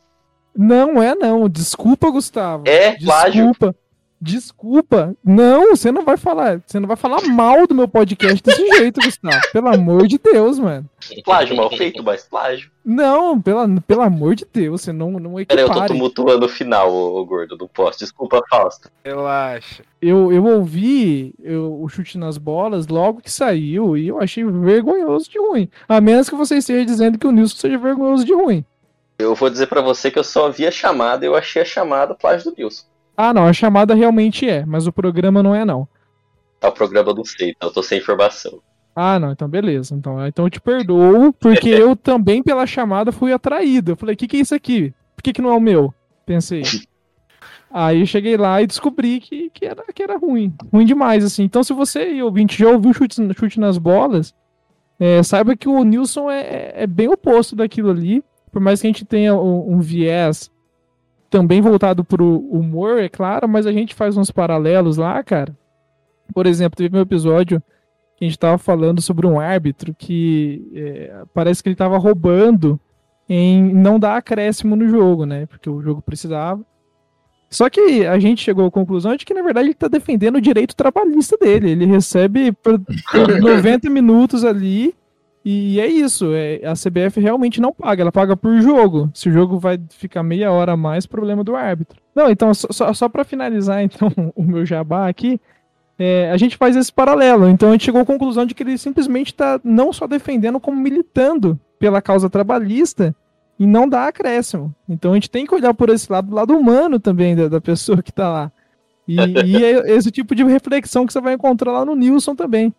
Não é, não. Desculpa, Gustavo. É, plágio. Desculpa. Desculpa. Não, você não vai falar. Você não vai falar mal do meu podcast desse jeito, Gustavo. Pelo amor de Deus, mano. Plágio mal feito, mas plágio. Não, pela, pelo amor de Deus, você não, não Peraí, eu tô equipare. tumultuando o final, ô, ô gordo. Não posso. Desculpa, Fausto. Relaxa. Eu, eu ouvi eu- o chute nas bolas logo que saiu e eu achei vergonhoso de ruim. A menos que você esteja dizendo que o Nilson seja vergonhoso de ruim. Eu vou dizer pra você que eu só vi a chamada e eu achei a chamada plágio do Nilson. Ah, não, a chamada realmente é, mas o programa não é, não. Tá o programa eu não sei, então eu tô sem informação. Ah, não, então beleza. Então, então eu te perdoo, porque eu também, pela chamada, fui atraído. Eu falei, o que, que é isso aqui? Por que, que não é o meu? Pensei. Aí eu cheguei lá e descobri que, que, era, que era ruim. Ruim demais, assim. Então, se você, ouvinte, já ouviu chute, chute nas bolas, é, saiba que o Nilson é, é bem oposto daquilo ali. Por mais que a gente tenha um, um viés também voltado pro humor, é claro, mas a gente faz uns paralelos lá, cara. Por exemplo, teve um episódio que a gente tava falando sobre um árbitro que é, parece que ele tava roubando em não dar acréscimo no jogo, né? Porque o jogo precisava. Só que a gente chegou à conclusão de que, na verdade, ele tá defendendo o direito trabalhista dele. Ele recebe por, por 90 minutos ali e é isso. É, a CBF realmente não paga, ela paga por jogo. Se o jogo vai ficar meia hora a mais, problema do árbitro. Não, então, só, só, para finalizar então o meu jabá aqui, é, a gente faz esse paralelo. Então a gente chegou à conclusão de que ele simplesmente está não só defendendo, como militando pela causa trabalhista e não dá acréscimo. Então a gente tem que olhar por esse lado, do lado humano também da, da pessoa que tá lá. E, e, é esse tipo de reflexão que você vai encontrar lá no Nilson também.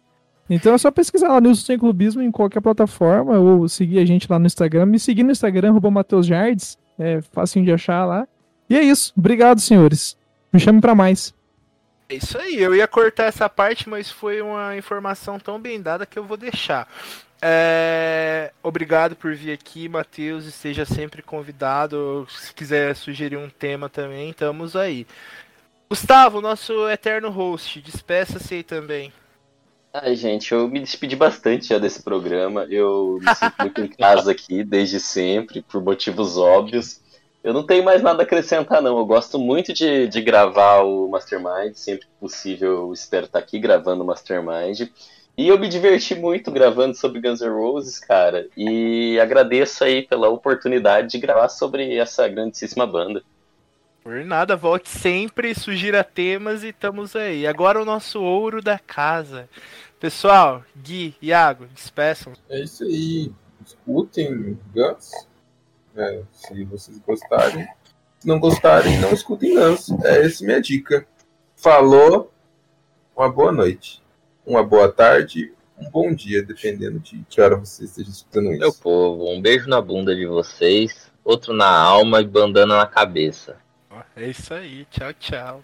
Então é só pesquisar lá Nilson Sem Clubismo em qualquer plataforma ou seguir a gente lá no Instagram. Me seguir no Instagram, arroba Matheus Jardes. É facinho de achar lá. E é isso. Obrigado, senhores. Me chame para mais. É isso aí. Eu ia cortar essa parte, mas foi uma informação tão bem dada que eu vou deixar. É... Obrigado por vir aqui, Matheus. Esteja sempre convidado. Se quiser sugerir um tema também, estamos aí. Gustavo, nosso eterno host, despeça-se aí também. Ai, gente, eu me despedi bastante já desse programa. Eu me sinto muito em casa aqui desde sempre, por motivos óbvios. Eu não tenho mais nada a acrescentar, não. Eu gosto muito de, de gravar o Mastermind. Sempre que possível, eu espero estar aqui gravando o Mastermind. E eu me diverti muito gravando sobre Guns N' Roses, cara. E agradeço aí pela oportunidade de gravar sobre essa grandíssima banda. Por nada, volte sempre, sugira temas e estamos aí. Agora o nosso ouro da casa. Pessoal, Gui, Iago, despeçam. É isso aí. Escutem Guns. É, se vocês gostarem. Se não gostarem, não escutem Guns. É essa minha dica. Falou. Uma boa noite uma boa tarde, um bom dia, dependendo de que hora você esteja escutando isso. Meu povo, um beijo na bunda de vocês, outro na alma e bandana na cabeça. É isso aí, tchau, tchau.